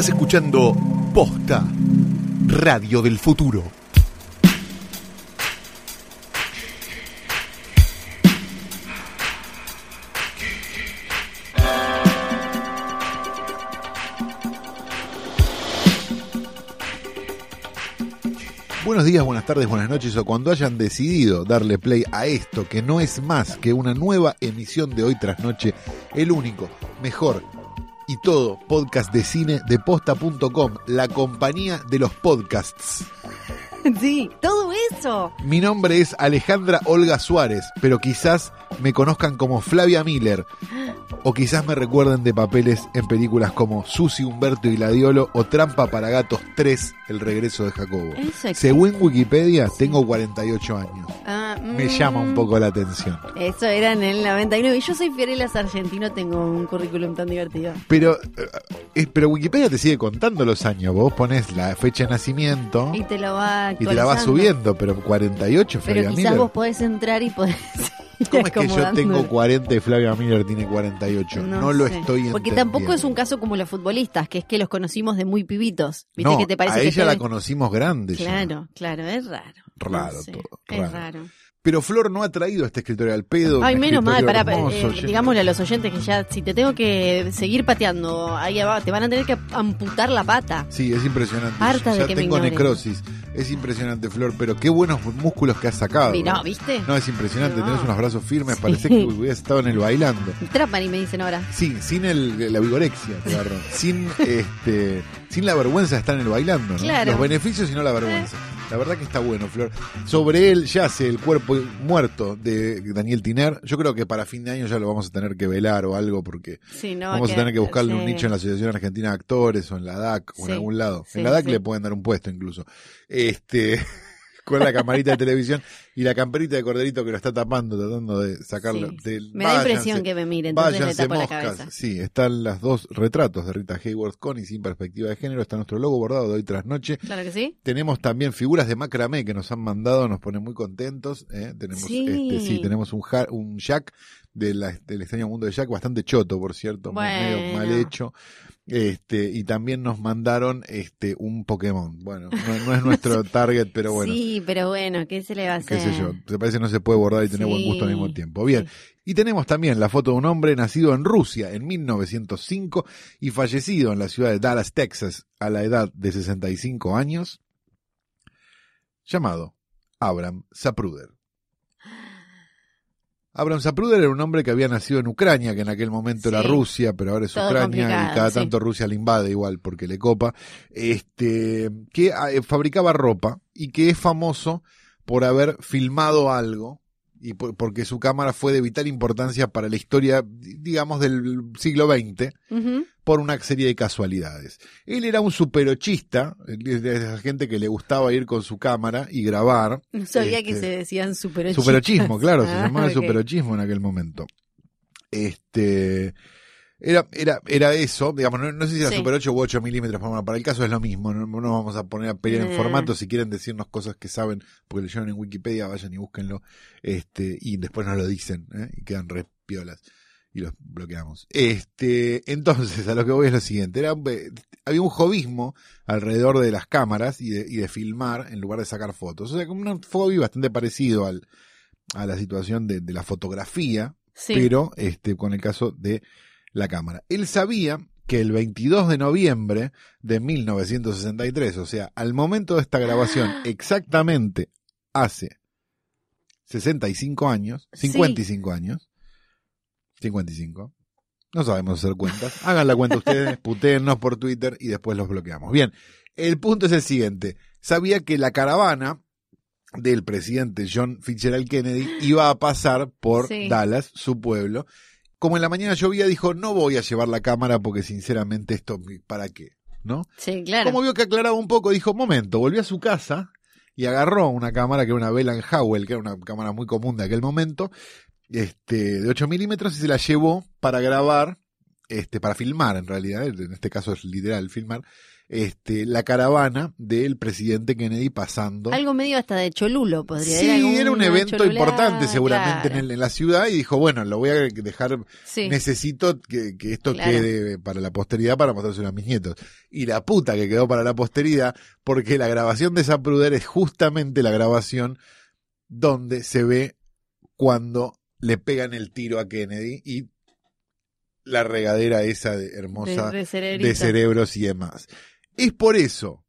Estás escuchando Posta, Radio del Futuro. Buenos días, buenas tardes, buenas noches o cuando hayan decidido darle play a esto que no es más que una nueva emisión de hoy tras noche, el único, mejor y todo podcast de cine de posta.com, la compañía de los podcasts. Sí, todo eso. Mi nombre es Alejandra Olga Suárez, pero quizás me conozcan como Flavia Miller. O quizás me recuerden de papeles en películas como Susi, Humberto y Gladiolo o Trampa para Gatos 3, El regreso de Jacobo. Según Wikipedia, tengo 48 años. Ah, Me mm, llama un poco la atención. Eso era en el 99. Y yo soy Fiorella Sargentino, tengo un currículum tan divertido. Pero, eh, eh, pero Wikipedia te sigue contando los años. Vos pones la fecha de nacimiento Y te lo va y te la vas subiendo, pero 48, Pero Flavia quizás Miller. vos podés entrar y podés. ¿Cómo es que yo tengo 40 y Flavia Miller tiene 48? No, lo sé. estoy Porque entendiendo. tampoco es un caso como los futbolistas, que es que los conocimos de muy pibitos. ¿Viste No, que te parece a que ella te la conocimos grande. ya. Claro, claro, es raro. Raro No sé, todo, Es raro. Pero Flor no ha traído este escritorio al pedo. Ay, menos mal, para, hermoso, lleno- digámosle a los oyentes que ya, si te tengo que seguir pateando, ahí abajo, te van a tener que amputar la pata. Sí, es impresionante. Harta de ya que me tengo necrosis. Es impresionante, Flor, pero qué buenos músculos que has sacado. No, ¿viste? No, es impresionante. No. Tenés unos brazos firmes. Sí. Parece que hubieras estado en el bailando. Trapan y me dicen ahora. Sí, sin el, la vigorexia, te sin este, sin la vergüenza de estar en el bailando, ¿no? Claro. Los beneficios y no la vergüenza. La verdad que está bueno, Flor. Sobre él yace el cuerpo muerto de Daniel Tiner. Yo creo que para fin de año ya lo vamos a tener que velar o algo porque Sí, no, vamos a tener que buscarle un nicho en la Asociación Argentina de Actores o en la DAC o en algún lado. en la DAC le pueden dar un puesto incluso. Este con la camarita de televisión y la camperita de corderito que lo está tapando, tratando de sacarlo. Sí. del- Me da impresión que me mire, entonces le tapo la cabeza. Sí, están las dos retratos de Rita Hayworth con y sin perspectiva de género. Está nuestro logo bordado de hoy tras noche. Claro que sí. Tenemos también figuras de macramé que nos han mandado, nos ponen muy contentos. ¿eh? Tenemos, Sí. este, sí, tenemos un, ja- un Jack de la- del extraño mundo de Jack, bastante choto, por cierto, medio Bueno. mal hecho. Este, y también nos mandaron este un Pokémon. Bueno, no, no es nuestro target, pero bueno. Sí, pero bueno, ¿qué se le va a hacer? qué sé yo, te parece que no se puede bordar y tener buen gusto al mismo tiempo. Bien, y tenemos también la foto de un hombre nacido en Rusia en 1905 y fallecido en la ciudad de Dallas, Texas, a la edad de 65 años, llamado Abram Zapruder. Abram Zapruder era un hombre que había nacido en Ucrania, que en aquel momento era. Rusia, pero ahora es Todo Ucrania y cada sí. tanto Rusia le invade igual porque le copa. Este, que eh, fabricaba ropa y que es famoso por haber filmado algo y por- porque su cámara fue de vital importancia para la historia, di- digamos, del siglo XX por una serie de casualidades. Él era un superochista, de esa gente que le gustaba ir con su cámara y grabar. No sabía que Este, se decían superochistas. Superochismo, claro, se Ah, llamaba superochismo en aquel momento. Este era, era, era eso, digamos, no, no sé si era Sí. super 8 u 8 milímetros, pero bueno, para el caso es lo mismo, no, no nos vamos a poner a pelear en Eh. formato, si quieren decirnos cosas que saben, porque leyeron en Wikipedia, vayan y búsquenlo, este, y después nos lo dicen, ¿eh? y quedan re piolas, y los bloqueamos. Este, entonces, a lo que voy es lo siguiente, era, eh, había un jovismo alrededor de las cámaras y de, y de filmar en lugar de sacar fotos, o sea, como un hobby bastante parecido al, a la situación de, de la fotografía, Sí. pero este, con el caso de la cámara. Él sabía que el 22 de noviembre de 1963, o sea, al momento de esta grabación, exactamente hace 65 años, Sí. 55 años, 55, no sabemos hacer cuentas, hagan la cuenta ustedes, putéennos por Twitter y después los bloqueamos. Bien, el punto es el siguiente, sabía que la caravana del presidente John Fitzgerald Kennedy iba a pasar por Sí. Dallas, su pueblo. Como en la mañana llovía, dijo, no voy a llevar la cámara porque sinceramente esto, ¿para qué? ¿No? Sí, claro. Como vio que aclaraba un poco, dijo, momento, volvió a su casa y agarró una cámara que era una Bell Howell, que era una cámara muy común de aquel momento, este, de 8 milímetros y se la llevó para grabar, este, para filmar en realidad, en este caso es literal filmar, este, la caravana del presidente Kennedy pasando. Algo medio hasta de Cholulo podría Sí, algún- era un evento importante seguramente claro. en, el- en la ciudad y dijo, bueno, lo voy a dejar, Sí. necesito que, que esto Claro. quede para la posteridad para mostrárselo a mis nietos. Y la puta que quedó para la posteridad, porque la grabación de Zapruder es justamente la grabación donde se ve cuando le pegan el tiro a Kennedy y la regadera esa de hermosa de, de de cerebrito. cerebros y demás. Es por eso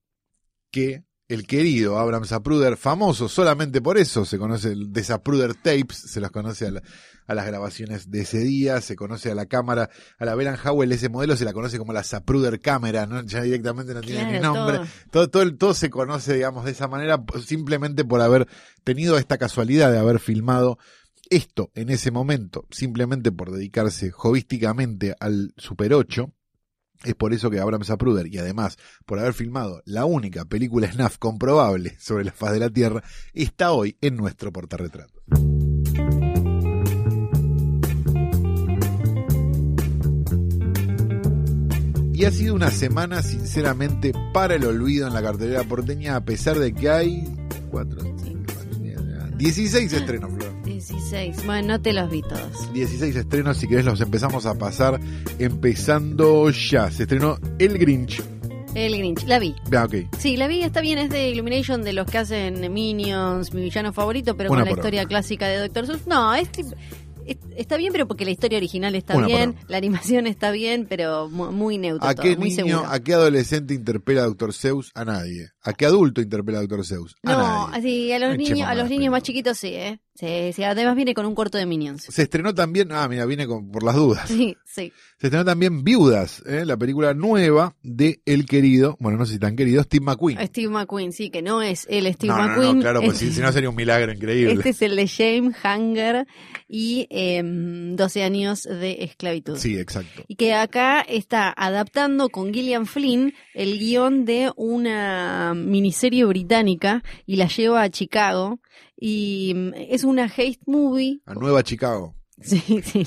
que el querido Abraham Zapruder, famoso solamente por eso, se conoce el de Zapruder Tapes, se los conoce a, la- a las grabaciones de ese día, se conoce a la cámara, a la Beran Howell, ese modelo se la conoce como la Zapruder cámara, ¿no? ya directamente no tiene ni nombre. todo. Todo, todo, se conoce, digamos, de esa manera, simplemente por haber tenido esta casualidad de haber filmado esto en ese momento, simplemente por dedicarse jovísticamente al Super 8. Es por eso que Abraham Zapruder, y además por haber filmado la única película snuff comprobable sobre la faz de la Tierra, está hoy en nuestro portarretrato. Y ha sido una semana, sinceramente, para el olvido en la cartelera porteña, a pesar de que hay 4, 5, 16 estrenos, Flor. 16. Bueno, no te los vi todos. 16 estrenos, si querés los empezamos a pasar, empezando ya. Se estrenó El Grinch. El Grinch, la vi. Ah, ok. Sí, la vi, está bien, es de Illumination, de los que hacen Minions, mi villano favorito, pero Una con la por historia hora. clásica de Doctor Seuss. No, es, está bien, pero porque la historia original está Una bien, la animación está bien, pero mu- muy neutro ¿A todo, qué muy niño, seguro. a qué adolescente interpela a Dr. Zeus? A nadie. ¿A qué adulto interpela a Dr. Zeus? A No, nadie. así, a los niños, echemos a los más, niños más chiquitos sí, ¿eh? Sí, sí, además viene con un corto de Minions. Se estrenó también, ah, mira, viene con, por las dudas. Sí, sí. Se estrenó también Viudas, ¿eh? la película nueva de el querido, bueno, no sé si tan querido, Steve McQueen. Steve McQueen, sí, que no es el Steve no, no, no, McQueen. claro, pues es- si, no sería un milagro increíble. Este es el de Shame, Hunger y em, 12 años de esclavitud. Sí, exacto. Y que acá está adaptando con Gillian Flynn el guion de una miniserie británica y la lleva a Chicago. Y mm, es una hate movie. A Nueva Chicago. Sí, sí.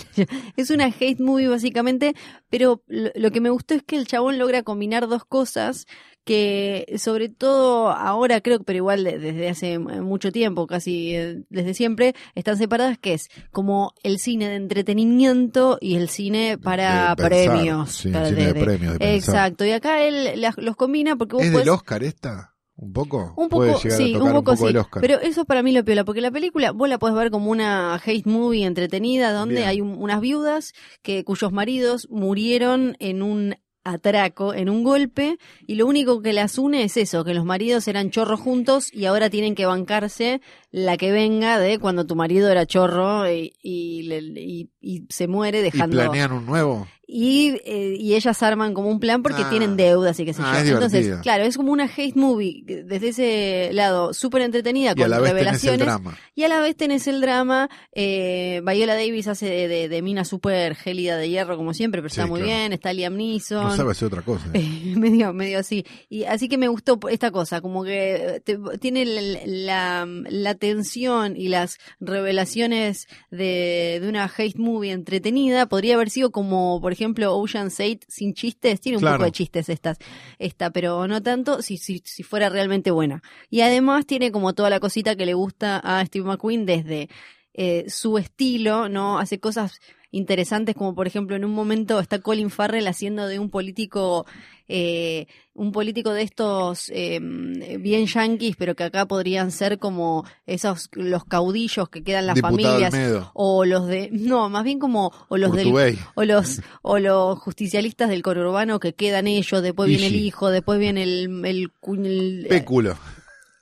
Es una hate movie básicamente, pero lo, que me gustó es que el chabón logra combinar dos cosas que sobre todo ahora creo, pero igual de- desde hace eh, mucho tiempo, casi eh, desde siempre, están separadas, que es como el cine de entretenimiento y el cine para pensar, premios. sí, para- cine de premios, de. Exacto, y acá él las- los combina porque vos ¿Es podés- del Oscar esta? ¿Un poco? un poco, sí, un poco, sí. del Oscar. Pero eso para mí lo piola, porque la película vos la podés ver como una hate movie entretenida, donde Bien. hay un- unas viudas que cuyos maridos murieron en un atraco, en un golpe, y lo único que las une es eso, que los maridos eran chorros juntos y ahora tienen que bancarse la que venga de cuando tu marido era chorro y, y, le- y- y se muere ¿Y dejando... planean un nuevo? Y, eh, y ellas arman como un plan porque Ah. tienen deudas y qué sé Ah, yo. es Entonces, claro, es como una hate movie desde ese lado, súper entretenida, Y con revelaciones. Y a la vez tenés el drama. Eh, Viola Davis hace de, de- de mina súper gélida de hierro, como siempre, pero Sí, está muy claro. bien. Está Liam Neeson. No sabe hacer otra cosa. ¿eh? Eh, medio, medio así. Y así que me gustó esta cosa, como que eh, te- tiene la, la, la tensión y las revelaciones de, de una hate movie entretenida. Podría haber sido como, por ejemplo, Ocean's 8 sin chistes. Tiene un Claro. poco de chistes estas, esta, pero no tanto si, si, si fuera realmente buena. Y además tiene como toda la cosita que le gusta a Steve McQueen desde eh, su estilo, ¿no? Hace cosas interesantes como por ejemplo en un momento está Colin Farrell haciendo de un político eh, un político de estos eh, bien yanquis pero que acá podrían ser como esos los caudillos que quedan las Diputado familias o los de no más bien como o los del Urtubey. o los o los justicialistas del conurbano que quedan ellos después viene el hijo después viene el el, el- Péculo.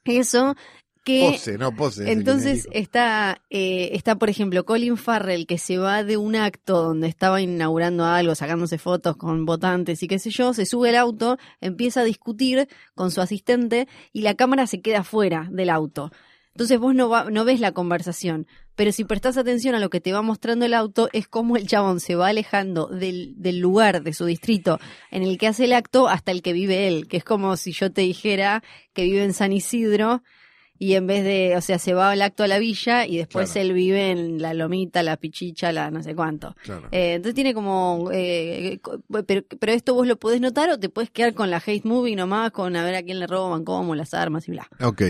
eso que Pose, no pose. entonces está, eh, está, por ejemplo, Colin Farrell que se va de un acto donde estaba inaugurando algo, sacándose fotos con votantes y qué sé yo, se sube al auto, empieza a discutir con su asistente y la cámara se queda fuera del auto. Entonces vos no, va- no ves la conversación, pero si prestás atención a lo que te va mostrando el auto, es como el chabón se va alejando del, del lugar, de su distrito en el que hace el acto hasta el que vive él, que es como si yo te dijera que vive en San Isidro y en vez de, o sea, se va al acto a la villa y después Claro. él vive en la lomita, la pichicha, la no sé cuánto. Claro. Eh, entonces tiene como, eh, pero, pero esto vos lo podés notar o te puedes quedar con la hate movie nomás, con a ver a quién le roban, cómo, las armas y bla. Ok.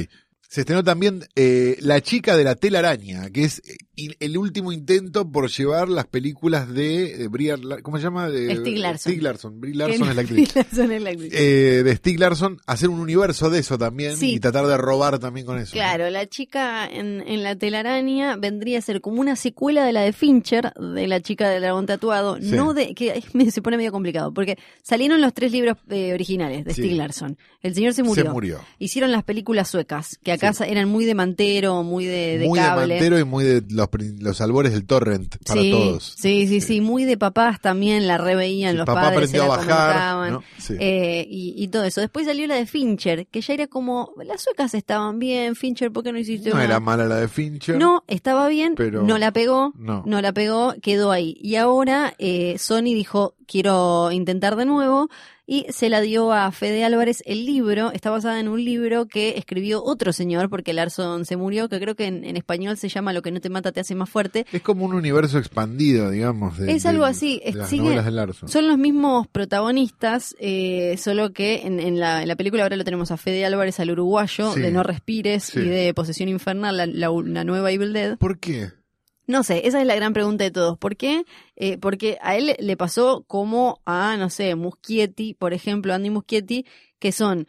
Se estrenó también eh, La chica de la telaraña, que es eh, el último intento por llevar las películas de, de Brie ¿cómo se llama? De, Stieg Larsson. Stieg Larsson. Brie no- es la actriz. Es la actriz. Eh, de Stieg Larsson, hacer un universo de eso también Sí. y tratar de robar también con eso. Claro, la chica en, en la telaraña vendría a ser como una secuela de la de Fincher, de la chica del dragón tatuado, Sí. no de que se pone medio complicado, porque salieron los tres libros eh, originales de Sí. Stieg Larsson. El señor se murió. Se murió. Hicieron las películas suecas, que acá eran muy de mantero, muy de, de muy cable. de mantero y muy de los, los albores del torrent para sí, todos. Sí, sí, sí, muy de papás también la reveían Sí, los papá padres, aprendió se a bajar. Eh, y, y todo eso. Después salió la de Fincher, que ya era como, las suecas estaban bien, Fincher, ¿por qué no hiciste no una? era mala la de Fincher. No, estaba bien, Pero- no la pegó, No. no la pegó, quedó ahí. Y ahora eh, Sony dijo, quiero intentar de nuevo, y se la dio a Fede Álvarez el libro, está basada en un libro que escribió otro señor, porque Larson se murió, que creo que en, en español se llama Lo que no te mata te hace más fuerte. Es como un universo expandido, digamos. de- Es de- algo así, de las sigue- novelas de Larson. Son los mismos protagonistas, eh, solo que en, en la, en la película ahora lo tenemos a Fede Álvarez, al uruguayo, Sí. de No Respires Sí. y de Posesión Infernal, la, la- la nueva Evil Dead. ¿Por qué? No sé, esa es la gran pregunta de todos. ¿Por qué? Eh, porque a él le pasó como a, no sé, Muschietti, por ejemplo, Andy Muschietti, que son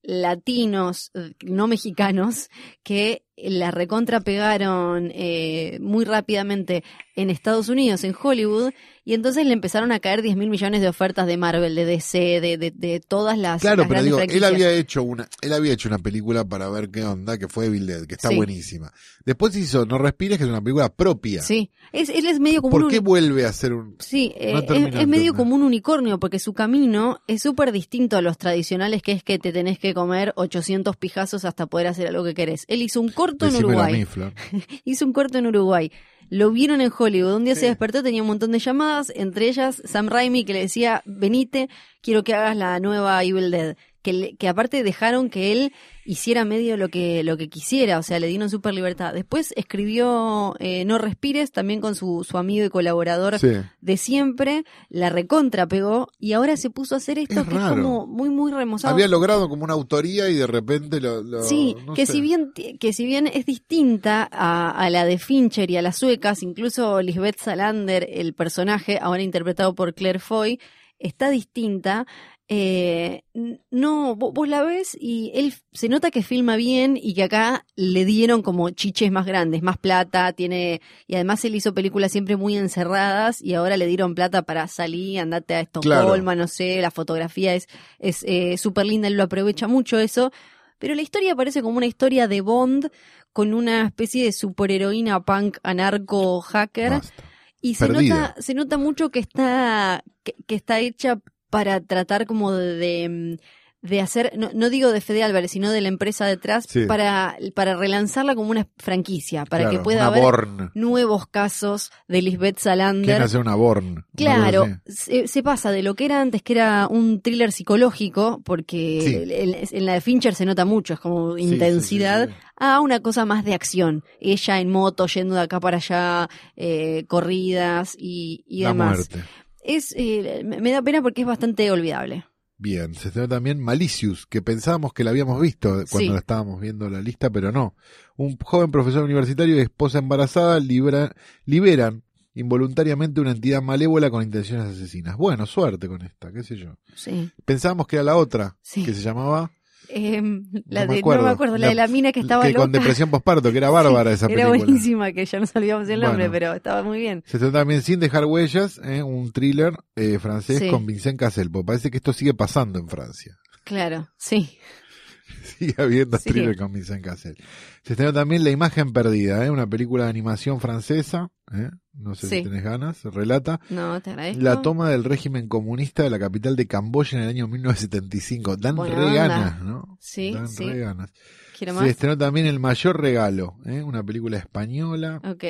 latinos, eh, no mexicanos, que la recontra pegaron eh, muy rápidamente en Estados Unidos, en Hollywood, y entonces le empezaron a caer 10 mil millones de ofertas de Marvel, de DC, de, de, de todas las, Claro, las pero digo, él había hecho una, él había hecho una película para ver qué onda, que fue Evil Dead, que está Sí. buenísima. Después hizo No Respires, que es una película propia. Sí, es, él es medio como ¿Por un qué vuelve a hacer un Sí, eh, es, es medio como un unicornio, porque su camino es súper distinto a los tradicionales, que es que te tenés que comer 800 pijazos hasta poder hacer algo que querés. Él hizo un corto en Decímelo a Uruguay. mí, Flor. Hizo un corto en Uruguay. Lo vieron en Hollywood. Un día Sí. se despertó, tenía un montón de llamadas, entre ellas Sam Raimi, que le decía, venite, quiero que hagas la nueva Evil Dead. Que, le- que aparte dejaron que él hiciera medio lo que, lo que quisiera, o sea, le dieron súper libertad. Después escribió eh, No Respires, también con su, su amigo y colaborador Sí. de siempre, la recontra pegó y ahora se puso a hacer esto Es que raro. es como muy, muy remozado. Había logrado como una autoría y de repente lo. lo- Sí, no que sé. si bien que si bien es distinta a, a la de Fincher y a las suecas, incluso Lisbeth Salander, el personaje ahora interpretado por Claire Foy, está distinta. Eh, no, vo- vos la ves y él se nota que filma bien y que acá le dieron como chiches más grandes, más plata, tiene y además él hizo películas siempre muy encerradas y ahora le dieron plata para salir, andate a Estocolmo, Claro. no sé, la fotografía es es eh, súper linda, él lo aprovecha mucho eso. Pero la historia parece como una historia de Bond con una especie de superheroína punk anarco hacker Basta. y se Perdida. nota se nota mucho que está que, que está hecha para tratar como de, de, de hacer no, no digo de Fede Álvarez sino de la empresa detrás Sí. para para relanzarla como una franquicia para Claro, que pueda haber Born. nuevos casos de Lisbeth ¿Quién Salander hace una Born? Claro, se, se pasa de lo que era antes, que era un thriller psicológico, porque Sí. en, en la de Fincher se nota mucho, es como Sí, intensidad, a una cosa más de acción. Ella en moto, yendo de acá para allá, eh, corridas y, y La demás. muerte. Es, eh, me da pena porque es bastante olvidable. Bien, se estrenó también Malicious, que pensábamos que la habíamos visto cuando Sí. la estábamos viendo la lista, pero no. Un joven profesor universitario y esposa embarazada liberan involuntariamente una entidad malévola con intenciones asesinas. Bueno, suerte con esta, qué sé yo. Sí. Pensábamos que era la otra, Sí. que se llamaba... Em, la No me de, acuerdo. no me acuerdo, la, La- de la mina que estaba que loca. con depresión posparto, que era bárbara esa Era película. buenísima, que ya nos olvidamos el nombre, Bueno. pero estaba muy bien. Se trata también Sin dejar huellas, ¿eh? un thriller eh, francés Sí. con Vincent Cassel. porque Parece que esto sigue pasando en Francia. Claro, sí. Sigue habiendo Sigue. thriller con Vincent Cassel. Se estrenó también La imagen perdida, ¿eh? una película de animación francesa. ¿eh? No sé Sí. si tenés ganas. Relata No, te agradezco. la toma del régimen comunista de la capital de Camboya en el año 1975. Dan Buena re onda. ganas, ¿no? Sí, Dan sí. re ganas. Quiero Se estrenó también El mayor regalo, ¿eh? una película española. Ok.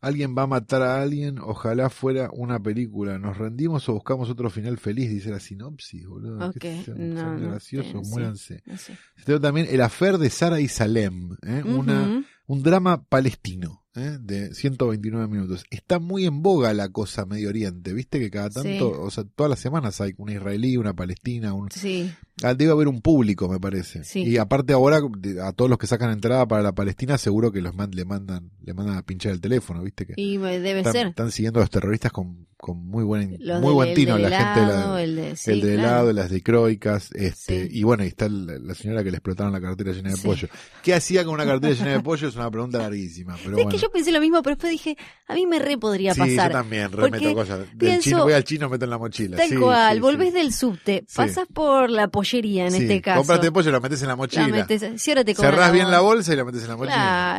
Alguien va a matar a alguien, ojalá fuera una película. Nos rendimos o buscamos otro final feliz, dice la sinopsis, boludo. Ok, Qué sé, no, son no graciosos, sé, muéranse. No sé. También El afer de Sara y Salem, ¿eh? una, un drama palestino ¿eh? de 129 minutos. Está muy en boga la cosa Medio Oriente, viste que cada tanto, Sí. o sea, todas las semanas hay una israelí, una palestina, un... Sí, Debe haber un público, me parece. Sí. Y aparte ahora, a todos los que sacan entrada para la Palestina, seguro que los man- le mandan le mandan a pinchar el teléfono, viste que y debe están, ser. están siguiendo a los terroristas con, con muy buen, Los muy buen tino, la gente la, el de, sí, el de claro. helado, las dicroicas, este, Sí. y bueno, y está la, la señora que le explotaron la cartera llena de Sí. pollo. ¿Qué hacía con una cartera llena de pollo? Es una pregunta larguísima, pero Es bueno. que yo pensé lo mismo, pero después dije, a mí me re podría sí, pasar. yo también, Porque remeto cosas. Del pienso- chino, voy al chino, meto en la mochila. Tal Sí, cual, sí, volvés sí. del subte, Sí. pasas por la pollería en Sí, este caso. Compraste pollo, lo metes en la la mochila. metes- si ahora te Cerrás bien la bolsa y la metes en la mochila.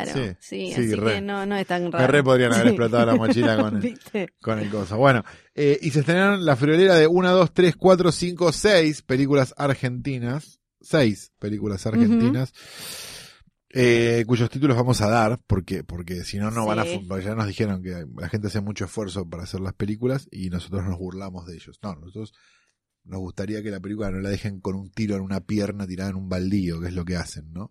Claro, sí, sí, así re. que no, no es tan Me raro. re podrían haber Sí. explotado la mochila con con el coso. Bueno, eh, y se estrenaron la friolera de 1, 2, 3, 4, 5, 6 películas argentinas. 6 películas argentinas. eh, cuyos títulos vamos a dar, porque, porque si no, no van a. Ya nos dijeron que la gente hace mucho esfuerzo para hacer las películas y nosotros nos burlamos de ellos. No, nosotros nos gustaría que la película no la dejen con un tiro en una pierna tirada en un baldío, que es lo que hacen, ¿no?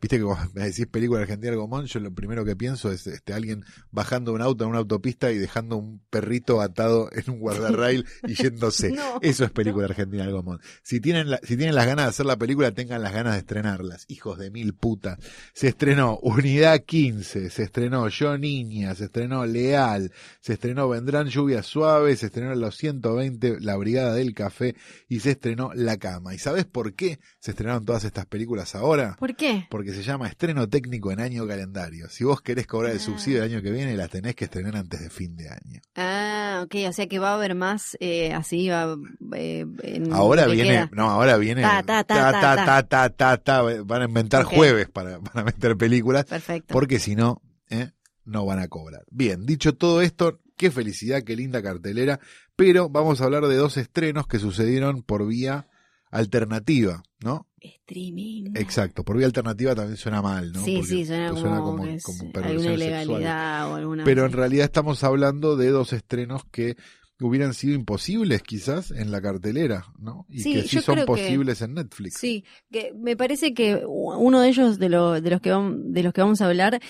Viste que cuando me decís película argentina Gomón, yo lo primero que pienso es este alguien bajando un auto en una autopista y dejando un perrito atado en un guardarrail y yéndose. No, Eso es película argentina del Gomón. Si tienen, la- si tienen las ganas de hacer la película, tengan las ganas de estrenarlas. Hijos de mil putas. Se estrenó Unidad 15, se estrenó Yo Niña, se estrenó Leal, se estrenó Vendrán Lluvias Suaves, se estrenó Los 120, La Brigada del Café y se estrenó La Cama. ¿Y sabes por qué se estrenaron todas estas películas ahora? ¿Por qué? Porque se llama estreno técnico en año calendario. Si vos querés cobrar el Ah. subsidio del año que viene, las tenés que estrenar antes de fin de año. Ah, ok, o sea que va a haber más eh, así, va, eh, en Ahora que viene, queda. no, ahora viene. Ta, ta, ta, ta, ta, ta, ta. ta. Van a inventar jueves para, para meter películas, Perfecto. porque si no, ¿eh? no van a cobrar. Bien, dicho todo esto, qué felicidad, qué linda cartelera, pero vamos a hablar de dos estrenos que sucedieron por vía alternativa, ¿no? Streaming. Exacto, por vía alternativa también suena mal, ¿no? Sí, Porque sí, suena como, es- como hay perversión una sexual. ilegalidad o alguna. Pero en realidad estamos hablando de dos estrenos que hubieran sido imposibles quizás en la cartelera, ¿no? Y Sí, que sí son creo que- posibles en Netflix. Sí, que me parece que uno de ellos, de, lo- de, los que vam- de los que vamos a hablar,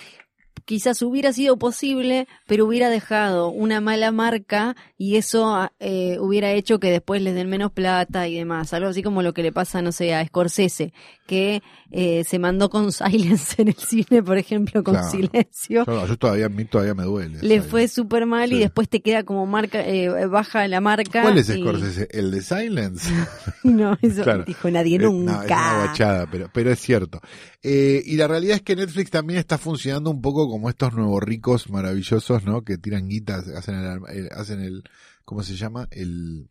quizás hubiera sido posible, pero hubiera dejado una mala marca y eso eh, hubiera hecho que después les den menos plata y demás. Algo así como lo que le pasa, no sé, a Scorsese, que eh, se mandó con Silence en el cine, por ejemplo, con Claro. Silencio. Yo, yo todavía, a mí todavía me duele. Le fue súper mal y después te queda como marca, eh, baja la marca. ¿Cuál es y- Scorsese? ¿El de Silence? No, eso Claro. dijo nadie Eh, no, nunca. es una guachada, pero, pero es cierto. Eh, y la realidad es que Netflix también está funcionando un poco como estos nuevos ricos maravillosos, ¿no? Que tiran guitas, hacen el, el- hacen el, ¿cómo se llama? El,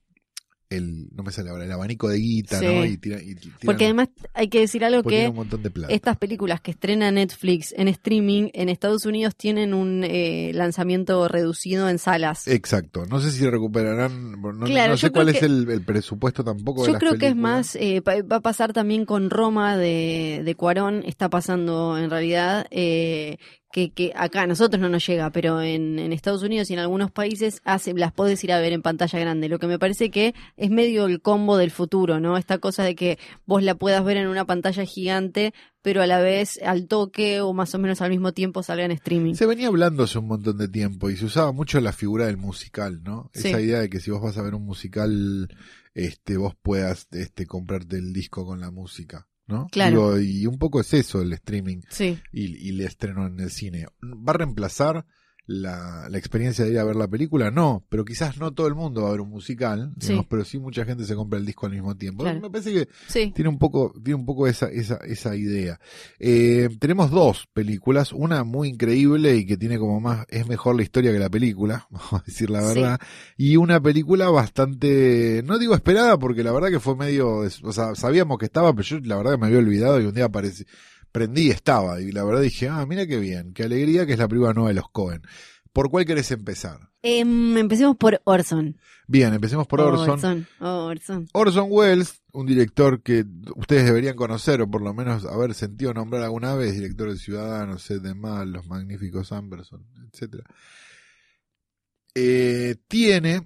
el, no me sale ahora, el abanico de guita, Sí. ¿no? Y tiran, y tiran- Porque además hay que decir algo que un montón de plata. estas películas que estrena Netflix en streaming en Estados Unidos tienen un eh, lanzamiento reducido en salas. Exacto. No sé si recuperarán, no, Claro, no sé cuál es el, el presupuesto tampoco de Yo las creo que es más, eh, va a pasar también con Roma de, de Cuarón, está pasando en realidad, eh, que, que acá a nosotros no nos llega, pero en, en Estados Unidos y en algunos países hace, las podés ir a ver en pantalla grande, lo que me parece que es medio el combo del futuro, ¿no? Esta cosa de que vos la puedas ver en una pantalla gigante, pero a la vez al toque o más o menos al mismo tiempo salga en streaming. Se venía hablando hace un montón de tiempo y se usaba mucho la figura del musical, ¿no? Sí. Esa idea de que si vos vas a ver un musical, este, vos puedas, este, comprarte el disco con la música, ¿no? Claro. Digo, y un poco es eso el streaming Sí, y, y el estreno en el cine. ¿Va a reemplazar la, la experiencia de ir a ver la película? No, pero quizás no todo el mundo va a ver un musical, digamos, Sí. pero sí mucha gente se compra el disco al mismo tiempo. Claro. Me parece que sí. tiene un poco, tiene un poco esa, esa, esa idea. Eh, tenemos dos películas, una muy increíble y que tiene como más, es mejor la historia que la película, vamos a decir la Sí. verdad, y una película bastante, no digo esperada porque la verdad que fue medio, o sea, sabíamos que estaba, pero yo la verdad que me había olvidado y un día apareció, prendí y estaba, y la verdad dije, ah, mira qué bien, qué alegría que es la película nueva de los Cohen. ¿Por cuál querés empezar? Em, empecemos por Orson. Bien, empecemos por Orson. Orson. Orson. Orson Welles, un director que ustedes deberían conocer o por lo menos haber sentido nombrar alguna vez, director de Ciudadanos, Sed de Mal, Los Magníficos Amberson, etc. Eh, tiene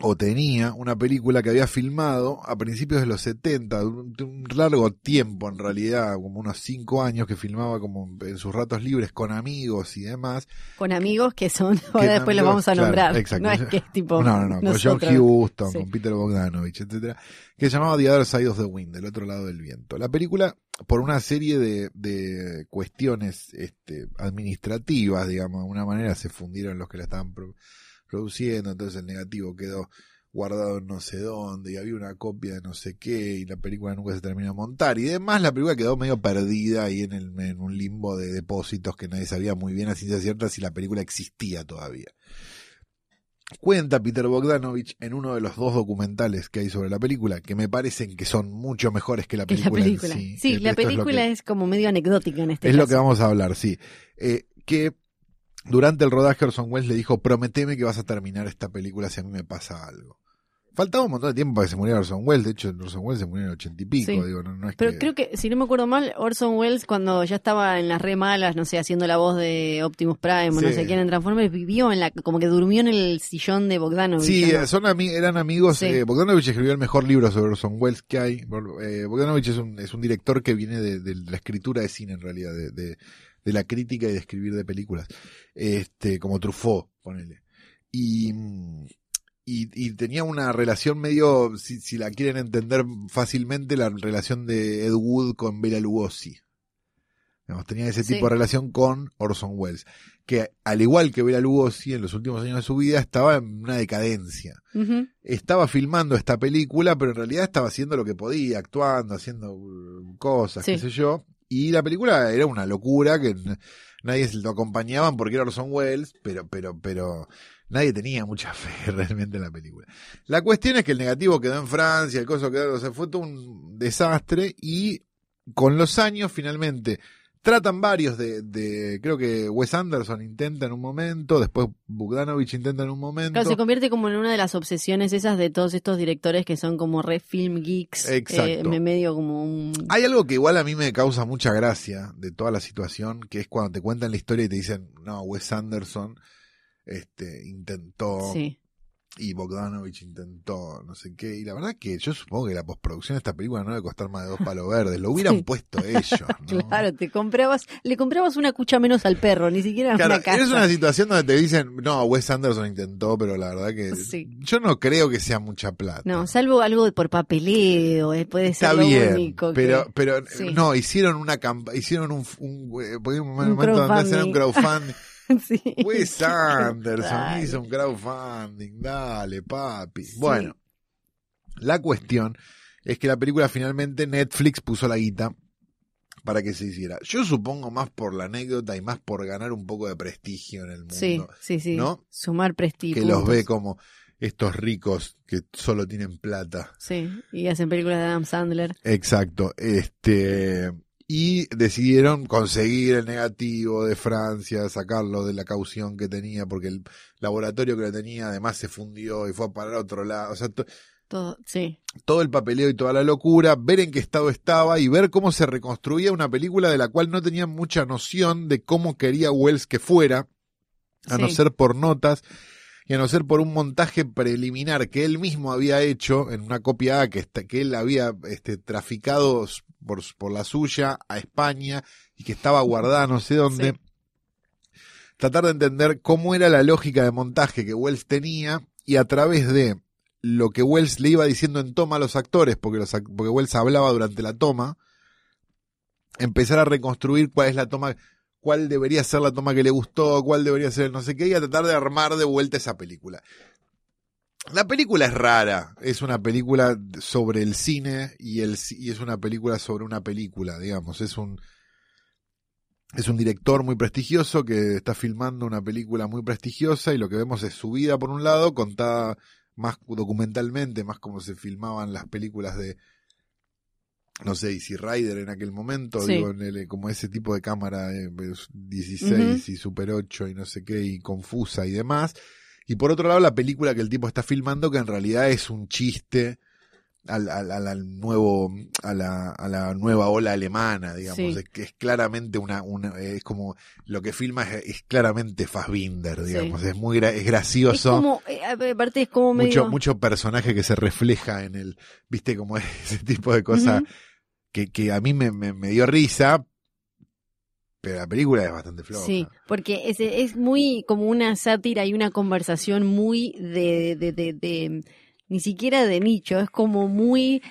o tenía una película que había filmado a principios de los 70, de un, largo tiempo en realidad, como unos cinco años que filmaba como en sus ratos libres con amigos y demás. Con amigos que son, ahora después los vamos a claro, nombrar. exacto. No es que es tipo. No, no, no, con John nosotros. Sí. con Peter Bogdanovich, etcétera, que se llamaba The Other Side of the Wind, del otro lado del viento. La película, por una serie de, de cuestiones este, administrativas, digamos, de alguna manera se fundieron los que la estaban pro- produciendo, entonces el negativo quedó guardado en no sé dónde y había una copia de no sé qué y la película nunca se terminó de montar y demás la película quedó medio perdida ahí en, el, en un limbo de depósitos que nadie sabía muy bien a ciencia cierta si la película existía todavía. Cuenta Peter Bogdanovich en uno de los dos documentales que hay sobre la película, que me parecen que son mucho mejores que la película. la en película. sí. La es película que- es, como medio anecdótica en este es caso. lo que vamos a hablar, sí. Eh, que durante el rodaje Orson Welles le dijo, prometeme que vas a terminar esta película si a mí me pasa algo. Faltaba un montón de tiempo para que se muriera Orson Welles, de hecho Orson Welles se murió en el ochenta y pico, Sí. digo, no, no es Pero que... creo que, si no me acuerdo mal, Orson Welles, cuando ya estaba en las re malas, no sé, haciendo la voz de Optimus Prime o no sé quién en Transformers, vivió en la, como que durmió en el sillón de Bogdanovich. Sí, ¿no? son ami- eran amigos. Sí. eh, Bogdanovich escribió el mejor libro sobre Orson Welles que hay. Eh, Bogdanovich es un, es un director que viene de, de la escritura de cine, en realidad, de, de, de la crítica y de escribir de películas. Este, como Truffaut, ponele. Y, y, y tenía una relación medio, si, si la quieren entender fácilmente, la relación de Ed Wood con Bela Lugosi. Digamos, tenía ese Sí. tipo de relación con Orson Welles, que al igual que Bela Lugosi en los últimos años de su vida estaba en una decadencia. Estaba filmando esta película, pero en realidad estaba haciendo lo que podía, actuando, haciendo uh, cosas, Sí. qué sé yo. Y la película era una locura que nadie se lo acompañaban porque era Orson Welles, pero, pero, pero nadie tenía mucha fe realmente en la película. La cuestión es que el negativo quedó en Francia, el coso quedó, o sea, fue todo un desastre y con los años finalmente tratan varios de, de creo que Wes Anderson intenta en un momento, después Bogdanovich intenta en un momento. Claro, se convierte como en una de las obsesiones esas de todos estos directores que son como re film geeks. Exacto. eh, medio como un... Hay algo que igual a mí me causa mucha gracia de toda la situación, que es cuando te cuentan la historia y te dicen, no, Wes Anderson este, intentó Sí. Y Bogdanovich intentó no sé qué. Y la verdad que yo supongo que la postproducción de esta película no debe costar más de dos palos verdes. Lo hubieran Sí. puesto ellos. ¿no? Claro, te comprabas, le comprabas una cucha menos al perro, ni siquiera Claro, una casa. es una situación donde te dicen, no, Wes Anderson intentó, pero la verdad que Sí. yo no creo que sea mucha plata. No, salvo algo por papeleo, eh, puede ser Está lo bien, único que- pero, pero Sí. no, hicieron una campaña, hicieron un, un, eh, porque un Un momento donde hacen un crowdfunding. sí. Wes Anderson hizo un crowdfunding, dale, papi. Bueno, la cuestión es que la película finalmente Netflix puso la guita para que se hiciera. Yo supongo más por la anécdota y más por ganar un poco de prestigio en el mundo. Sí, sí, sí. ¿no? Sumar prestigio. que los ve como estos ricos que solo tienen plata. Sí, y hacen películas de Adam Sandler. Exacto. Este. Y decidieron conseguir el negativo de Francia, sacarlo de la caución que tenía, porque el laboratorio que lo tenía además se fundió y fue a parar a otro lado. O sea, to- Todo, sí. todo el papeleo y toda la locura, ver en qué estado estaba y ver cómo se reconstruía una película de la cual no tenía mucha noción de cómo quería Wells que fuera, a no ser por notas y a no ser por un montaje preliminar que él mismo había hecho en una copia A que, está- que él había este, traficado por, por la suya a España y que estaba guardada no sé dónde. Sí. Tratar de entender cómo era la lógica de montaje que Wells tenía y a través de lo que Wells le iba diciendo en toma a los actores, porque, los, porque Wells hablaba durante la toma, empezar a reconstruir cuál es la toma, cuál debería ser la toma que le gustó, cuál debería ser el no sé qué, y a tratar de armar de vuelta esa película. La película es rara, es una película sobre el cine y, el, y es una película sobre una película, digamos, es un, es un director muy prestigioso que está filmando una película muy prestigiosa y lo que vemos es su vida por un lado, contada más documentalmente, más como se filmaban las películas de no sé, Easy Rider en aquel momento, Sí. digo, en el- como ese tipo de cámara eh, 16 y Super 8 y no sé qué, y confusa y demás. Y por otro lado, la película que el tipo está filmando, que en realidad es un chiste al, al, al- nuevo, a la, a la nueva ola alemana, digamos. Sí. Es que es claramente una, una, es como, lo que filma es, es claramente Fassbinder, digamos. Es muy, gra- es Es gracioso como, eh, aparte es como medio... mucho, mucho personaje que se refleja en el, viste, como ese tipo de cosas que, que a mí me, me, me dio risa, pero la película es bastante floja. Sí, porque es, es muy como una sátira y una conversación muy de, de, de, de- ni siquiera de nicho, es como muy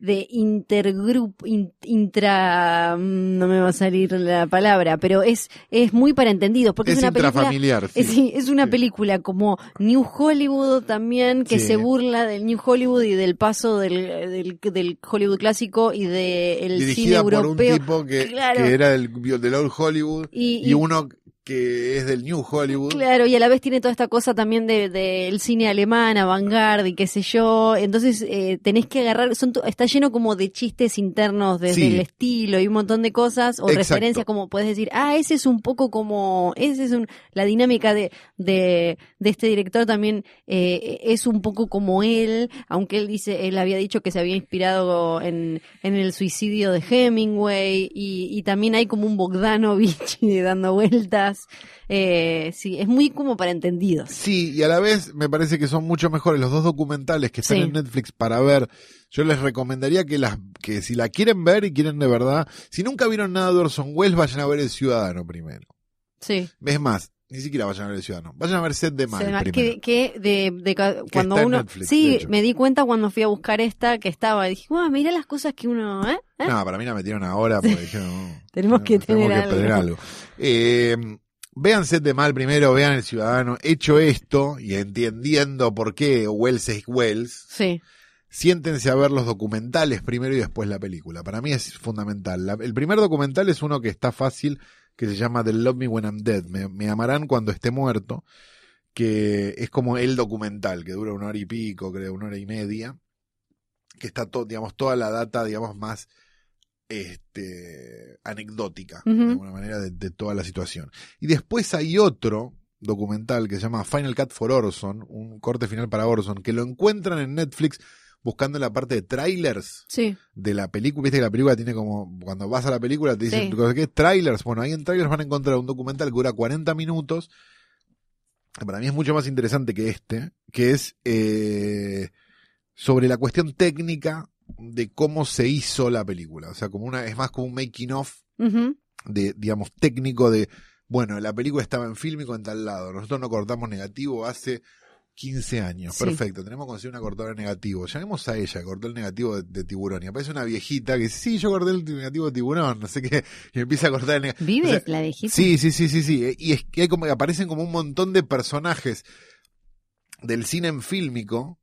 de intergrupo, in- intra, mm, no me va a salir la palabra, pero es, es muy para entendidos, porque es, es una película... sí. Es, es una Sí. película como New Hollywood también, que Sí. se burla del New Hollywood y del paso del, del, del Hollywood clásico y del cine Dirigida por un europeo. tipo que, Claro. que era del, del Old Hollywood Y- y, y- uno que es del New Hollywood. Claro, y a la vez tiene toda esta cosa también del de, del cine alemán, avant-garde y qué sé yo. Entonces eh, tenés que agarrar, son está lleno como de chistes internos desde Sí. el estilo y un montón de cosas o Exacto. referencias como puedes decir, ah, ese es un poco como, ese es un, la dinámica de, de, de este director también eh, es un poco como él, aunque él dice, él había dicho que se había inspirado en, en el suicidio de Hemingway y, y también hay como un Bogdanovich dando vueltas. Eh, sí, es muy como para entendidos. Sí, y a la vez me parece que son mucho mejores los dos documentales que están Sí. en Netflix para ver. Yo les recomendaría que las que si la quieren ver y quieren de verdad, si nunca vieron nada de Orson Welles, vayan a ver El Ciudadano primero. Sí. Es más, ni siquiera vayan a ver El Ciudadano. Vayan a ver Set de Mal primero. que, que de, de ca- cuando uno Netflix, de sí me di cuenta cuando fui a buscar esta que estaba y dije wow mira las cosas que uno ¿eh? ¿Eh? No, para mí la metieron ahora porque dijeron, no, Tenemos que tenemos tener que tener algo. algo. Eh, vean Set de Mal primero, vean El Ciudadano. Hecho esto y entendiendo por qué Wells es Wells, sí siéntense a ver los documentales primero y después la película. Para mí es fundamental. La- el primer documental es uno que está fácil, que se llama The Love Me When I'm Dead. Me, me amarán cuando esté muerto, que es como el documental, que dura una hora y pico, creo, una hora y media, que está todo, digamos, toda la data, digamos, más este anecdótica, de alguna manera, de, de toda la situación. Y después hay otro documental que se llama Final Cut for Orson, un corte final para Orson, que lo encuentran en Netflix buscando la parte de trailers sí de la película. Viste que la película tiene como, cuando vas a la película te dicen, Sí. ¿qué es trailers? Bueno, ahí en trailers van a encontrar un documental que dura 40 minutos. que Para mí es mucho más interesante que este, que es eh, sobre la cuestión técnica de cómo se hizo la película. O sea, como una, es más como un making of de, digamos, técnico de, bueno, la película estaba en fílmico en tal lado, nosotros no cortamos negativo hace 15 años, Sí. perfecto, tenemos que conseguir una cortadora de negativo, llamemos a ella, cortó el negativo de, de tiburón, y aparece una viejita que dice, sí, yo corté el negativo de tiburón, no sé qué, y empieza a cortar el negativo. vive O sea, la viejita Sí, sí, sí, sí, sí, y es que hay como, aparecen como un montón de personajes del cine en fílmico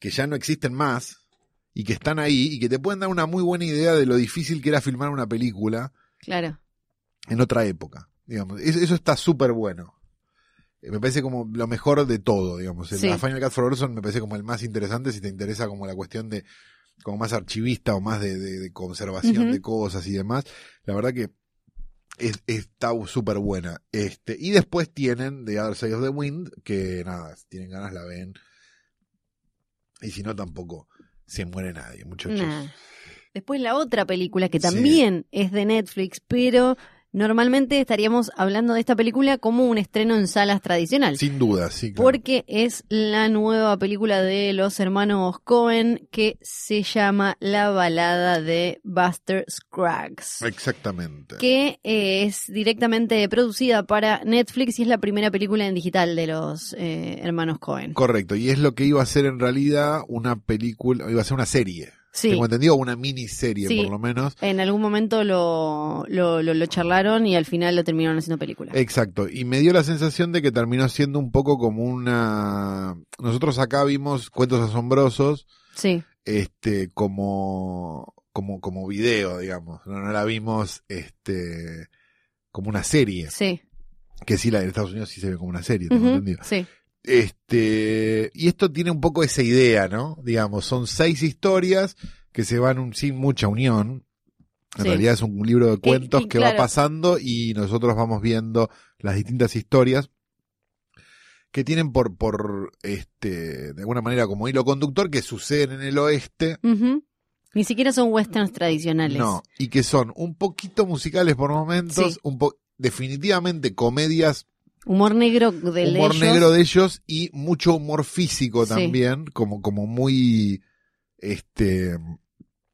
que ya no existen más y que están ahí y que te pueden dar una muy buena idea de lo difícil que era filmar una película claro en otra época. Digamos, eso, está súper bueno. Eh, Me parece como lo mejor de todo, digamos. El- Sí. La Final Cut for Orson me parece como el más interesante si te interesa como la cuestión de como más archivista o más de, de- de conservación de cosas y demás. La verdad que es- está súper buena. Este, y después tienen The Other Side of the Wind, que nada, si tienen ganas la ven. Y si no, tampoco se muere nadie, muchachos. Nah. Después la otra película que Sí. también es de Netflix, pero normalmente estaríamos hablando de esta película como un estreno en salas tradicional. Sin duda, sí. claro. Porque es la nueva película de los hermanos Cohen que se llama La balada de Buster Scruggs. Exactamente. Que eh, es directamente producida para Netflix y es la primera película en digital de los eh, hermanos Cohen. Correcto, y es lo que iba a ser en realidad una película, iba a ser una serie. Sí, Tengo entendido, una miniserie Sí. por lo menos. en algún momento lo, lo, lo- lo charlaron y al final lo terminaron haciendo película. Exacto, y me dio la sensación de que terminó siendo un poco como una... Nosotros acá vimos Cuentos Asombrosos, Sí, este, como, como, como video, digamos. No, no la vimos, este, como una serie. sí. Que sí, la de Estados Unidos sí se ve como una serie, tengo Ujú, entendido. sí. Este, y esto tiene un poco esa idea, ¿no? Digamos, son seis historias que se van un- sin mucha unión. En Sí. realidad es un libro de cuentos que, va pasando y nosotros vamos viendo las distintas historias que tienen por, por este, de alguna manera como hilo conductor que suceden en el oeste. Ni siquiera son westerns tradicionales. No, y que son un poquito musicales por momentos, Sí. un po definitivamente comedias, Humor negro del humor ellos. negro de ellos y mucho humor físico Sí. también, como, como muy este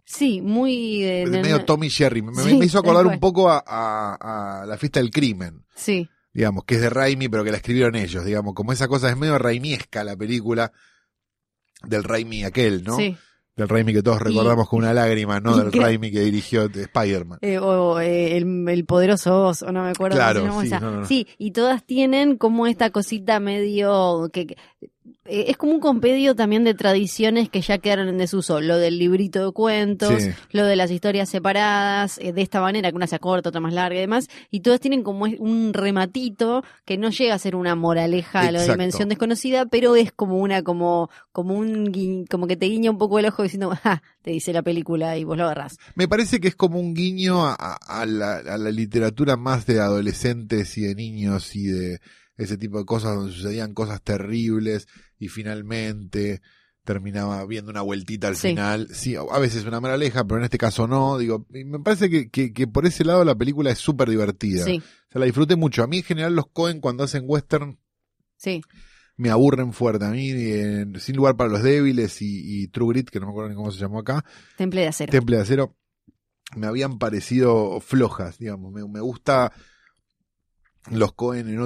Sí, muy de, de- medio Tommy Jerry. Me, me- Sí, me hizo acordar un poco a, a- a la fiesta del crimen, Sí, digamos, que es de Raimi, pero que la escribieron ellos, digamos, como esa cosa es medio Raimiesca la película del Raimi aquel, ¿no? sí. Del Raimi que todos Y- recordamos con una lágrima, no del que- Raimi que dirigió de Spider-Man. Eh, o eh, el, el poderoso oso, no me acuerdo Claro, sí, no, no. Sí, y todas tienen como esta cosita medio que, que- es como un compendio también de tradiciones que ya quedaron en desuso, lo del librito de cuentos, Sí. lo de las historias separadas, eh, de esta manera, que una sea corta, otra más larga y demás, y todas tienen como un rematito que no llega a ser una moraleja a la Exacto. dimensión desconocida, pero es como una, como, como un como que te guiña un poco el ojo diciendo, ja, te dice la película y vos lo agarrás. Me parece que es como un guiño a, a- a la, a la literatura más de adolescentes y de niños y de ese tipo de cosas donde sucedían cosas terribles y finalmente terminaba viendo una vueltita al Sí. final. Sí, a veces una moraleja, pero en este caso no. Digo, y me parece que, que, que por ese lado la película es súper divertida. Sí, O sea, la disfruté mucho. A mí en general los Cohen cuando hacen western sí. me aburren fuerte. A mí, eh, Sin lugar para los débiles y, y True Grit, que no me acuerdo ni cómo se llamó acá, Temple de acero. Temple de Acero me habían parecido flojas, digamos. Me, me gusta los Cohen en.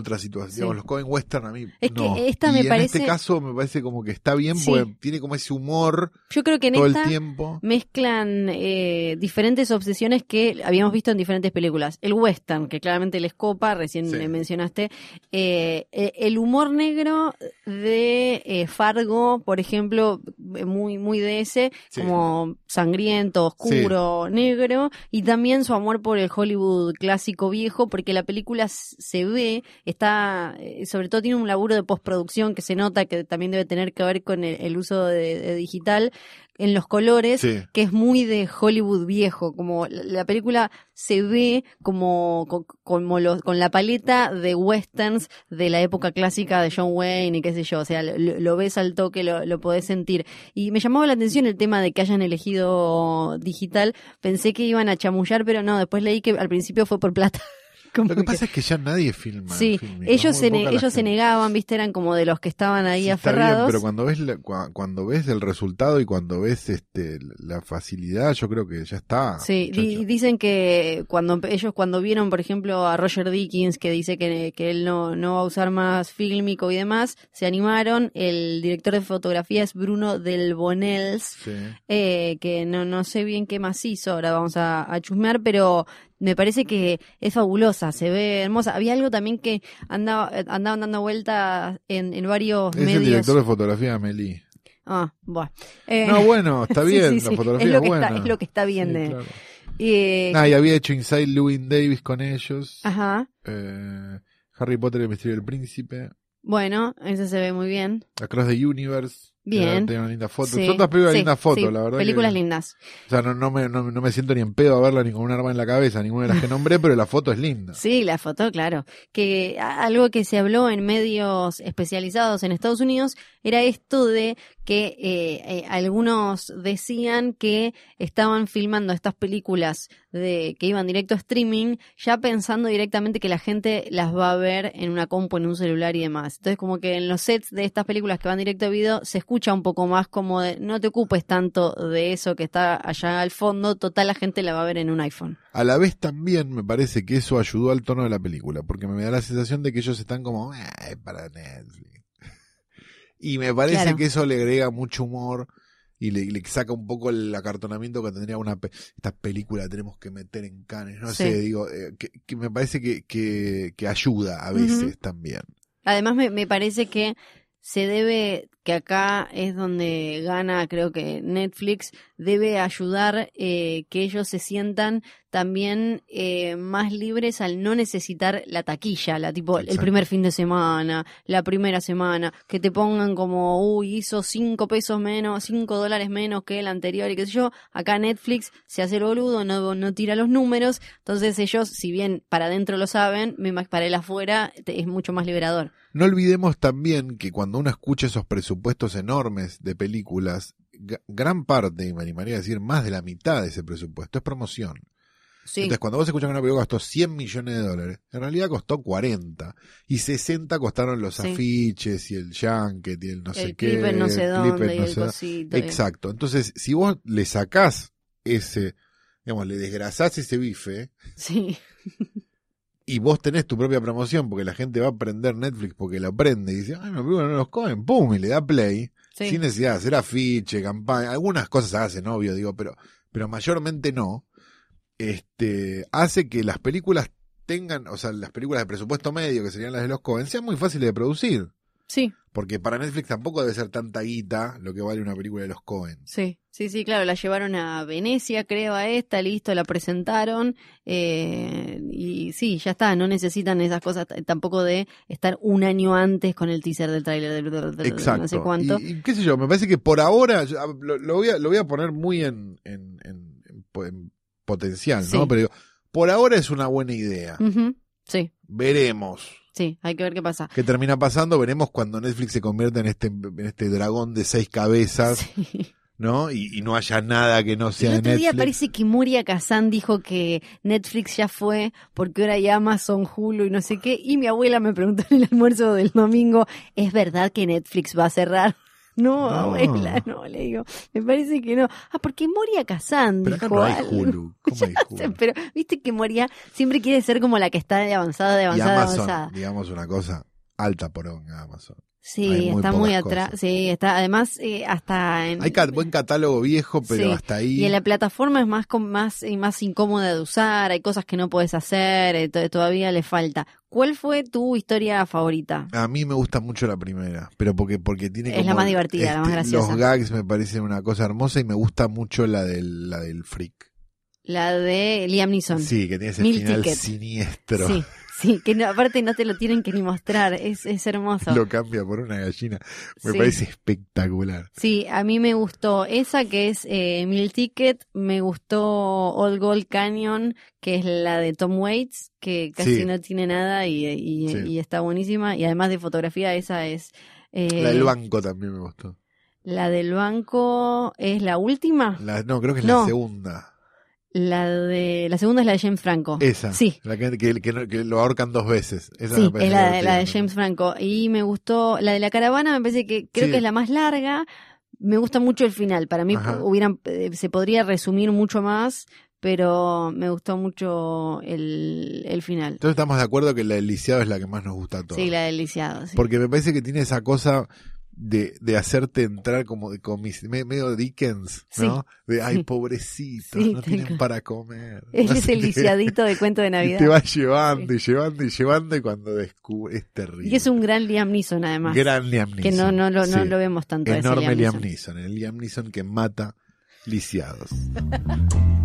Sí. Digamos, los Cohen western a mí Es que no. esta y me en parece- este caso me parece como que está bien Sí. porque tiene como ese humor Yo creo que en todo esta el tiempo. mezclan eh, diferentes obsesiones que habíamos visto en diferentes películas. El western, que claramente les copa, recién Sí. mencionaste. Eh, eh, el humor negro de eh, Fargo, por ejemplo, muy, muy de ese, como sangriento, oscuro, negro. Y también su amor por el Hollywood clásico viejo, porque la película se ve, está, eh, sobre todo tiene un laburo de postproducción que se nota que también debe tener que ver con el, el uso de- de digital en los colores, Sí. que es muy de Hollywood viejo, como la, la película se ve como, co- como los- con la paleta de westerns de la época clásica de John Wayne y qué sé yo, o sea, lo, lo ves al toque, lo, lo podés sentir. Y me llamaba la atención el tema de que hayan elegido digital, pensé que iban a chamullar, pero no, después leí que al principio fue por plata. Como Lo que que- pasa es que ya nadie filma. Sí, ellos, se, ne- ellos se negaban, viste, eran como de los que estaban ahí Sí, está bien, aferrados. pero cuando ves la- cua- cuando ves el resultado y cuando ves este la facilidad, yo creo que ya está. Sí, di- dicen que cuando ellos cuando vieron, por ejemplo, a Roger Dickens que dice que, que él no, no va a usar más fílmico y demás, se animaron. El director de fotografía es Bruno Del Bonels, Sí. eh, que no, no sé bien qué más hizo, ahora vamos a, a chusmear, pero me parece que es fabulosa, se ve hermosa. Había algo también que andaba, andaban dando vueltas en, en varios Es el medios. director de fotografía de Amelie. Ah, bueno. Eh, No, bueno, está bien, sí, la sí, fotografía es lo que buena. está, es lo que está bien de. claro. eh, y había hecho Inside Llewyn Davis con ellos. Ajá. Eh, Harry Potter y el Misterio del Príncipe. Bueno, ese se ve muy bien. Across the Universe. Bien. Una linda foto. Sí, Son todas películas sí, lindas fotos, sí, la verdad. Películas que- lindas. O sea, no, no, me, no, no me siento ni en pedo a verla ni con un arma en la cabeza, ninguna de las que nombré, pero la foto es linda. Sí, la foto, claro. Que algo que se habló en medios especializados en Estados Unidos era esto de que eh, eh, algunos decían que estaban filmando estas películas de que iban directo a streaming, ya pensando directamente que la gente las va a ver en una compu, en un celular y demás. Entonces, como que en los sets de estas películas que van directo a video se escucha un poco más como de no te ocupes tanto de eso que está allá al fondo, total la gente la va a ver en un iPhone. A la vez también me parece que eso ayudó al tono de la película, porque me da la sensación de que ellos están como, "Eh, es para Netflix. Y me parece Claro. que eso le agrega mucho humor y le, le saca un poco el acartonamiento que tendría una pe- esta película la tenemos que meter en canes, no Sí. sé, digo, eh, que, que me parece que, que, que ayuda a veces también. Además, me, me parece que se debe, que acá es donde gana, creo que Netflix, debe ayudar eh, que ellos se sientan también eh, más libres al no necesitar la taquilla, la tipo el primer fin de semana, la primera semana, que te pongan como, uy, hizo cinco pesos menos, cinco dólares menos que el anterior y qué sé yo. Acá Netflix se hace el boludo, no, no tira los números, entonces ellos, si bien para adentro lo saben, para el afuera es mucho más liberador. No olvidemos también que cuando uno escucha esos presupuestos enormes de películas, gran parte, y me animaría a decir más de la mitad de ese presupuesto, es promoción. Sí, Entonces, cuando vos escuchas que una película costó 100 millones de dólares, en realidad costó 40. Y 60 costaron los Sí. afiches y el junket y el no sé el qué. clipper no sé el dónde clipper y no el sé cosito. Exacto. Entonces, si vos le sacás ese, digamos, le desgrasás ese bife Sí, y vos tenés tu propia promoción porque la gente va a prender Netflix porque lo prende y dice, ay, me no los comen, pum, y le da play. sí. Sin necesidad de hacer afiche, campaña, algunas cosas hacen, obvio, digo, pero, pero mayormente no. Este, hace que las películas tengan, o sea, las películas de presupuesto medio, que serían las de los Cohen, sean muy fáciles de producir. Sí, Porque para Netflix tampoco debe ser tanta guita lo que vale una película de los Cohen. sí, sí, sí, claro, la llevaron a Venecia, creo, a esta, listo, la presentaron eh, y sí, ya está, no necesitan esas cosas tampoco de estar un año antes con el teaser del tráiler de, de- Exacto. no sé cuánto. Y, y qué sé yo, me parece que por ahora, yo, ah, lo, lo voy, a, lo voy a poner muy en, en, en- en po- en potencial, ¿no? Sí. Pero digo, por ahora es una buena idea. Sí, Veremos. Sí, hay que ver qué pasa. ¿Qué termina pasando? Veremos cuando Netflix se convierta en este, en este dragón de seis cabezas, Sí. ¿no? Y, y no haya nada que no sea El otro día Netflix. parece que Moria Kazan dijo que Netflix ya fue porque ahora hay Amazon, Hulu y no sé qué. Y mi abuela me preguntó en el almuerzo del domingo, ¿es verdad que Netflix va a cerrar? No, No. abuela, no, le digo, me parece que no. Ah, porque Moria Kazan Pero dijo no hay algo. Hulu. ¿Cómo hay Hulu? pero viste que Moria siempre quiere ser como la que está de avanzada, de Y avanzada, de Amazon, avanzada. digamos una cosa, alta poronga Amazon. Sí, muy está muy atrás. Sí, está, además, eh, hasta en, Hay buen catálogo viejo, pero Sí. hasta ahí. Y en la plataforma es más más y más incómoda de usar, hay cosas que no puedes hacer, eh, to- todavía le falta. ¿Cuál fue tu historia favorita? A mí me gusta mucho la primera, pero porque porque tiene Es como la más divertida, la más graciosa. Los gags me parecen una cosa hermosa y me gusta mucho la del la del freak. La de Liam Neeson. Sí, que tiene ese Mil final tickets. siniestro. sí, sí, que no- aparte no te lo tienen que ni mostrar, es, es hermoso. Lo cambia por una gallina. Me Sí. parece espectacular. Sí, a mí me gustó esa que es eh, Mil Ticket, me gustó Old Gold Canyon, que es la de Tom Waits, que casi Sí. no tiene nada y, y- Sí. y está buenísima. Y además de fotografía, esa es... eh, La del banco también me gustó. La del banco es la última. La- no, creo que es No. la segunda. La de la segunda es la de James Franco. Esa. Sí. La que, que- que que lo ahorcan dos veces. Esa Sí, me es la, de- la de. James Franco. Y me gustó, la de la caravana me parece que creo Sí. que es la más larga. Me gusta mucho el final. Para mí Ajá. hubieran, eh, se podría resumir mucho más, pero me gustó mucho el, el final. Entonces estamos de acuerdo que la del lisiado es la que más nos gusta a todos. Sí, la del lisiado. sí. Porque me parece que tiene esa cosa de, de hacerte entrar como de comis, me- medio Dickens, ¿no? De ay, Sí. pobrecitos, Sí, no tal tienen para comer. Él es el lisiadito de cuento de Y Navidad. te va llevando y llevando y llevando y cuando descubre es terrible. Y es un gran Liam Neeson además. gran Liam Neeson. que no, no, lo- no Sí. lo vemos tanto. a ese Enorme Liam Neeson. Neeson. el Liam Neeson que mata lisiados.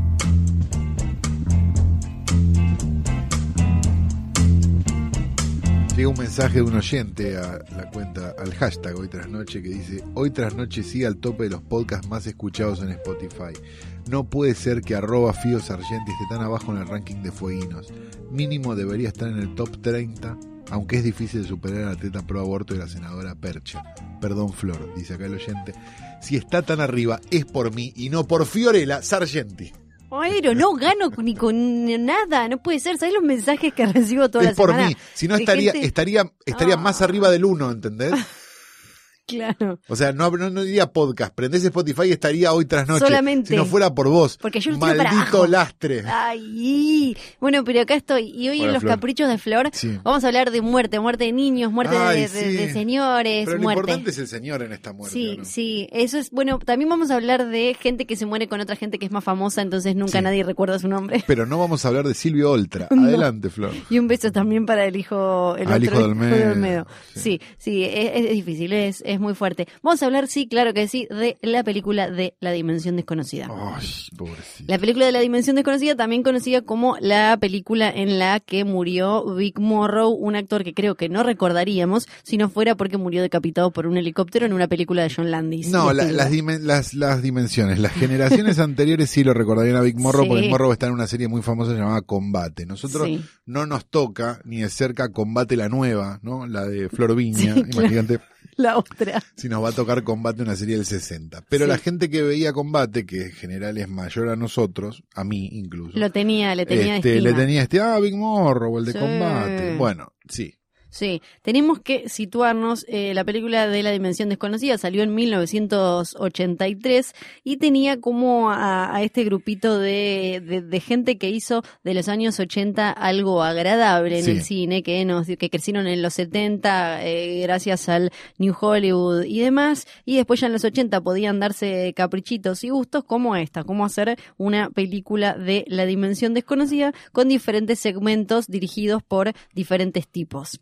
Llega un mensaje de un oyente a la cuenta, al hashtag hoy tras noche que dice, hoy tras noche sigue al tope de los podcasts más escuchados en Spotify. No puede ser que arroba Fío Sargenti esté tan abajo en el ranking de fueguinos. Mínimo debería estar en el top 30, aunque es difícil de superar a la teta pro aborto de la senadora Percha. Perdón Flor, dice acá el oyente. Si está tan arriba es por mí y no por Fiorella Sargenti. Pero no gano ni con nada, no puede ser. ¿Sabes los mensajes que recibo toda es la por semana? mí. Si no estaría, gente- estaría, estaría Ah. más arriba del 1, ¿entendés? Claro. O sea, no, no, no diría podcast, prendés Spotify y estaría hoy tras noche. Solamente. Si no fuera por vos. Porque yo lo tiro para Maldito abajo. lastre. Ay, bueno, pero acá estoy. Y hoy Hola, en los Flor. caprichos de Flor Sí. vamos a hablar de muerte, muerte de niños, muerte de- Ay, de, sí. de señores, Pero lo importante es el señor en esta muerte. Sí, sí, eso es, bueno, también vamos a hablar de gente que se muere con otra gente que es más famosa, entonces nunca Sí. nadie recuerda su nombre. Pero no vamos a hablar de Silvio Oltra. Adelante, Flor. Y un beso también para el hijo, el Al otro hijo de Olmedo. Sí, Sí. sí, sí, es, es difícil, es, es muy fuerte. Vamos a hablar, sí, claro que sí, de la película de La Dimensión Desconocida. Ay, pobrecito. La película de La Dimensión Desconocida, también conocida como la película en la que murió Vic Morrow, un actor que creo que no recordaríamos si no fuera porque murió decapitado por un helicóptero en una película de John Landis. No, la- Spielberg. las, dimen- las, las dimensiones. Las generaciones anteriores sí lo recordarían a Big Morrow, Sí. porque Morrow está en una serie muy famosa llamada Combate. Nosotros Sí. no nos toca ni de cerca Combate la nueva, ¿no? La de Flor Viña. Sí, claro. La otra. si nos va a tocar Combate una serie del 60. Pero Sí. la gente que veía Combate, que en general es mayor a nosotros, a mí incluso, Lo tenía, le tenía este, estima. le tenía este, ah, Big Morrow, el de Sí. Combate. Bueno, sí. Sí, tenemos que situarnos. eh, la película de La Dimensión Desconocida salió en 1983 y tenía como a, a este grupito de, de- de gente que hizo de los años 80 algo agradable en Sí. el cine, que, nos, que crecieron en los 70 eh, gracias al New Hollywood y demás, y después ya en los 80 podían darse caprichitos y gustos como esta, como hacer una película de La Dimensión Desconocida con diferentes segmentos dirigidos por diferentes tipos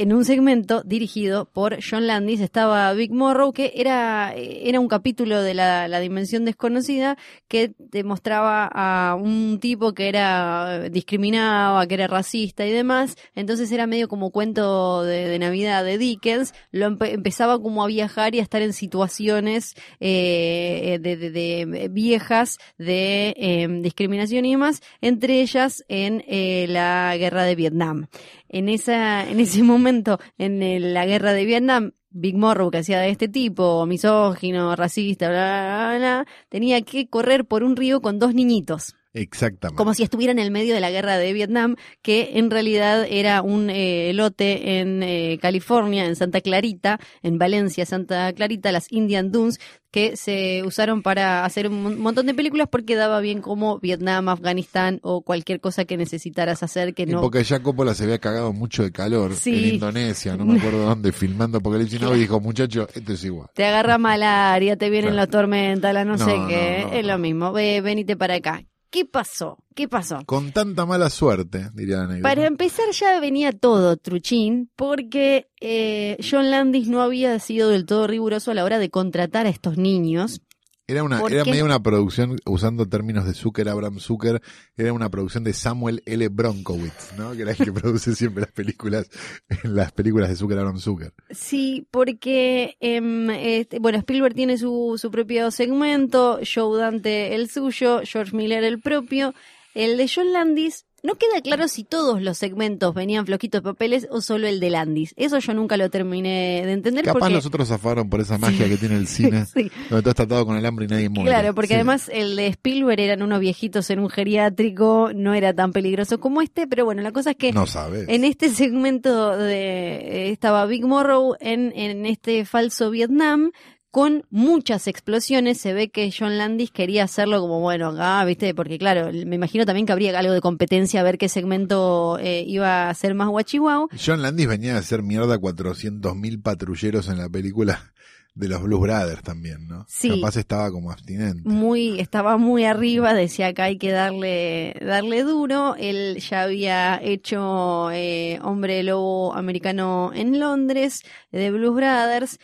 en un segmento dirigido por John Landis estaba Big Morrow, que era, era un capítulo de la, la Dimensión Desconocida que demostraba a un tipo que era discriminaba, que era racista y demás. Entonces era medio como cuento de, Navidad de Dickens. Lo empe- empezaba como a viajar y a estar en situaciones eh, de, viejas de eh, discriminación y demás, entre ellas en eh, la guerra de Vietnam en esa en ese momento en la guerra de Vietnam Big Morrow que hacía de este tipo misógino racista bla, bla, bla, bla, tenía que correr por un río con dos niñitos Exactamente. como si estuviera en el medio de la guerra de Vietnam, que en realidad era un eh, lote en eh, California, en Santa Clarita, en Valencia, Santa Clarita, las Indian Dunes, que se usaron para hacer un mon- montón de películas porque daba bien como Vietnam, Afganistán o cualquier cosa que necesitaras hacer que Y no porque ya Coppola se había cagado mucho de calor Sí. en Indonesia, no me acuerdo dónde, filmando Apocalipsis Now y dijo, muchacho, esto es igual. te agarra malaria, te vienen Claro. las tormentas, la no, No, sé qué, no, es lo mismo, ve, venite para acá. ¿Qué pasó? ¿Qué pasó? Con tanta mala suerte, diría la negra. Para empezar ya venía todo truchín porque eh, John Landis no había sido del todo riguroso a la hora de contratar a estos niños. Era una, ¿Por era medio una producción, usando términos de Zucker, Abraham Zucker, era una producción de Samuel L. Bronkowitz, ¿no? Que era el que produce siempre las películas, las películas de Zucker, Abraham Zucker. Sí, porque em, este, bueno, Spielberg tiene su, su propio segmento, Joe Dante el suyo, George Miller el propio. El de John Landis, no queda claro si todos los segmentos venían flojitos de papeles o solo el de Landis. Eso yo nunca lo terminé de entender Capaz porque... los otros zafaron por esa magia que tiene el cine, Sí. donde todo está atado con el hambre y nadie muere. Claro, porque Sí. además el de Spielberg eran unos viejitos en un geriátrico, no era tan peligroso como este, pero bueno, la cosa es que No sabes. en este segmento de estaba Big Morrow en, en este falso Vietnam con muchas explosiones, se ve que John Landis quería hacerlo como bueno acá, viste, porque claro, me imagino también que habría algo de competencia a ver qué segmento eh, iba a ser más guachihuau. John Landis venía a hacer mierda a 400.000 patrulleros en la película de los Blues Brothers también, ¿no? Sí. Capaz estaba como abstinente. muy estaba muy arriba decía que hay que darle darle duro él ya había hecho eh, hombre lobo americano en Londres de Blues Brothers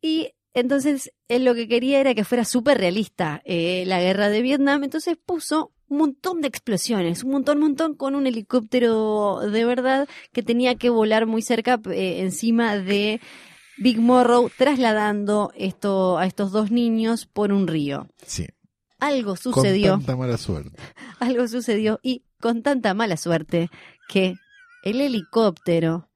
y entonces él lo que quería era que fuera súper realista eh, la guerra de Vietnam entonces puso un montón de explosiones, un montón, un montón con un helicóptero de verdad que tenía que volar muy cerca eh, encima de Big Morrow trasladando esto a estos dos niños por un río Sí. algo sucedió, Con tanta mala suerte. algo sucedió y con tanta mala suerte que el helicóptero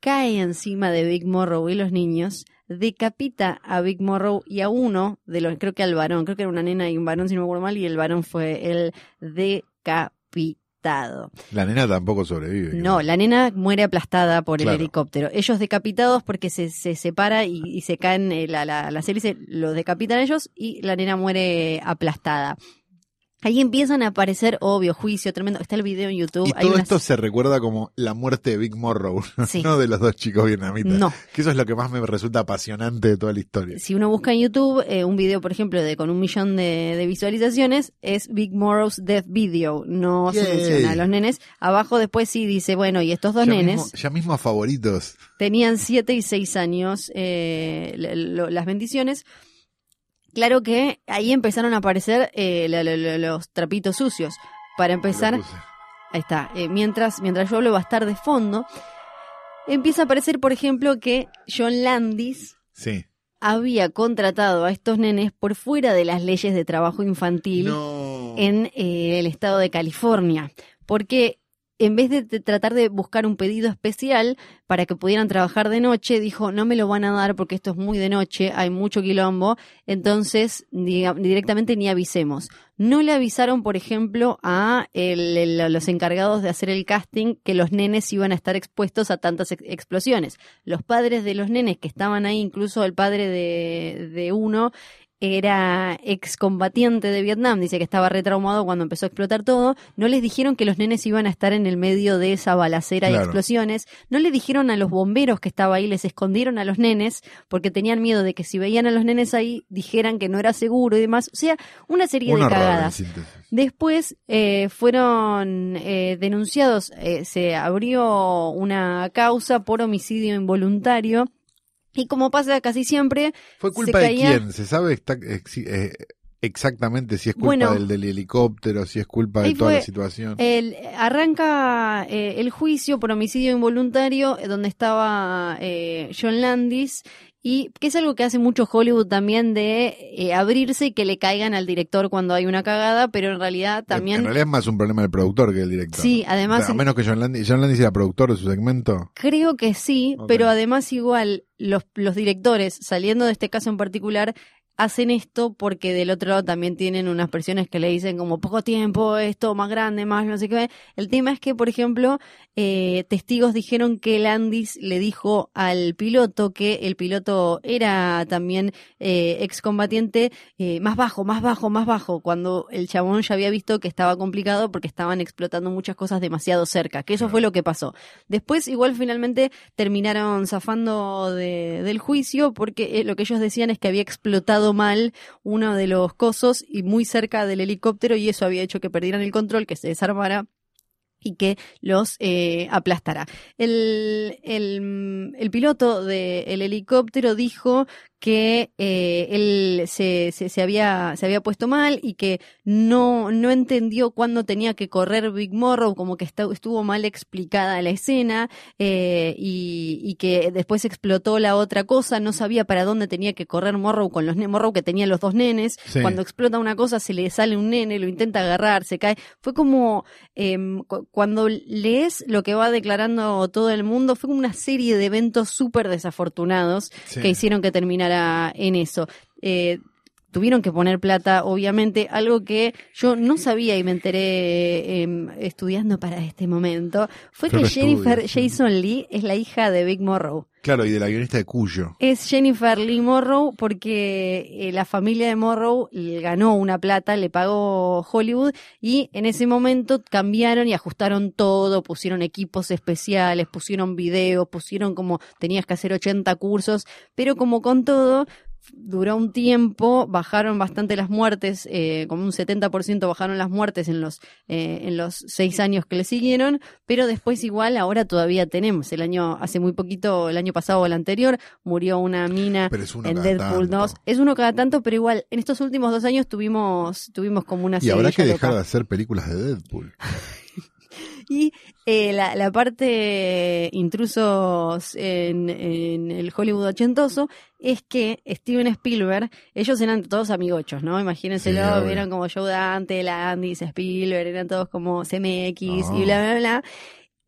cae encima de Big Morrow y los niños, decapita a Big Morrow y a uno de los, creo que al varón, creo que era una nena y un varón si no me acuerdo mal, y el varón fue el decapitado. La nena tampoco sobrevive. No, la nena muere aplastada por Claro. el helicóptero. Ellos decapitados porque se, se separa y, y se caen, eh, la, la, las hélices los decapitan ellos y la nena muere aplastada. Ahí empiezan a aparecer, obvio, juicio tremendo. Está el video en YouTube. Y Hay todo unas- esto se recuerda como la muerte de Big Morrow, Sí. no de los dos chicos vietnamitas. No. Que eso es lo que más me resulta apasionante de toda la historia. Si uno busca en YouTube eh, un video, por ejemplo, de con un millón de, de visualizaciones, es Big Morrow's Death Video. No se Yay. menciona a los nenes. Abajo después sí dice, bueno, y estos dos ya nenes Mismo, ya mismo a favoritos. tenían 7 y 6 años eh, lo- las bendiciones. Claro que ahí empezaron a aparecer eh, la- la- la- los trapitos sucios. Para empezar. Ahí está. Eh, mientras, mientras yo hablo va a estar de fondo. Empieza a aparecer, por ejemplo, que John Landis Sí. había contratado a estos nenes por fuera de las leyes de trabajo infantil No. en eh, el estado de California. Porque en vez de, tratar de buscar un pedido especial para que pudieran trabajar de noche, dijo, no me lo van a dar porque esto es muy de noche, hay mucho quilombo, entonces directamente ni avisemos. No le avisaron, por ejemplo, a los encargados de hacer el casting que los nenes iban a estar expuestos a tantas ex- explosiones. Los padres de los nenes que estaban ahí, incluso el padre de, de uno, era excombatiente de Vietnam, dice que estaba retraumado cuando empezó a explotar todo, no les dijeron que los nenes iban a estar en el medio de esa balacera y explosiones, no le dijeron a los bomberos que estaba ahí, les escondieron a los nenes porque tenían miedo de que si veían a los nenes ahí dijeran que no era seguro y demás, o sea, una serie de cagadas. Después eh, fueron eh, denunciados, eh, se abrió una causa por homicidio involuntario y como pasa casi siempre, ¿Fue se culpa de quién? ¿Se sabe ex- eh, exactamente si es culpa Bueno, del, del helicóptero, si es culpa de toda la situación? El, arranca eh, el juicio por homicidio involuntario eh, donde estaba eh, John Landis y que es algo que hace mucho Hollywood también de eh, abrirse y que le caigan al director cuando hay una cagada, pero en realidad En también realidad es más un problema del productor que del director. sí, O además sea, a menos que John Landis, John Landis era productor de su segmento. Creo que sí, pero además igual los, los directores, saliendo de este caso en particular, hacen esto porque del otro lado también tienen unas presiones que le dicen como poco tiempo, esto más grande, más no sé qué. El tema es que, por ejemplo, eh, testigos dijeron que Landis le dijo al piloto que el piloto era también eh, excombatiente eh, más bajo, más bajo, más bajo, cuando el chabón ya había visto que estaba complicado porque estaban explotando muchas cosas demasiado cerca, que eso fue lo que pasó. Después, igual finalmente terminaron zafando de- del juicio porque eh, lo que ellos decían es que había explotado mal uno de los cosos y muy cerca del helicóptero y eso había hecho que perdieran el control, que se desarmara y que los eh, aplastara. El, el, el piloto del helicóptero dijo que eh, él se, se, se había, se había puesto mal y que no, no entendió cuándo tenía que correr Big Morrow, como que estuvo mal explicada la escena eh, y, y que después explotó la otra cosa, no sabía para dónde tenía que correr Morrow con los Morrow que tenía los dos nenes, Sí. cuando explota una cosa se le sale un nene, lo intenta agarrar, se cae, fue como em, cuando lees lo que va declarando todo el mundo, fue como una serie de eventos súper desafortunados Sí. que hicieron que terminara en eso. Eh, tuvieron que poner plata, obviamente, algo que yo no sabía y me enteré em, estudiando para este momento, fue Creo que que Jennifer. Jason Lee es la hija de Big Morrow. Claro, y de la guionista de Cuyo. Es Jennifer Lee Morrow porque eh, la familia de Morrow ganó una plata, le pagó Hollywood y en ese momento cambiaron y ajustaron todo, pusieron equipos especiales, pusieron videos, pusieron como tenías que hacer 80 cursos, pero como con todo duró un tiempo, bajaron bastante las muertes, eh, como un 70% bajaron las muertes en los, eh, en los seis años que le siguieron, pero después igual ahora todavía tenemos, el año, hace muy poquito, el año pasado o el anterior, murió una mina Pero es uno en cada Deadpool tanto. 2. Es uno cada tanto, pero igual, en estos últimos dos años tuvimos, tuvimos como una Y habrá que dejar loca. de hacer películas de Deadpool. Y eh, la, la parte intrusos en, en el Hollywood ochentoso es que Steven Spielberg, ellos eran todos amigochos, ¿no? Imagínenselo, obvio. vieron como Joe Dante, Landis, Spielberg, eran todos como CMX y Ah. bla, bla, bla.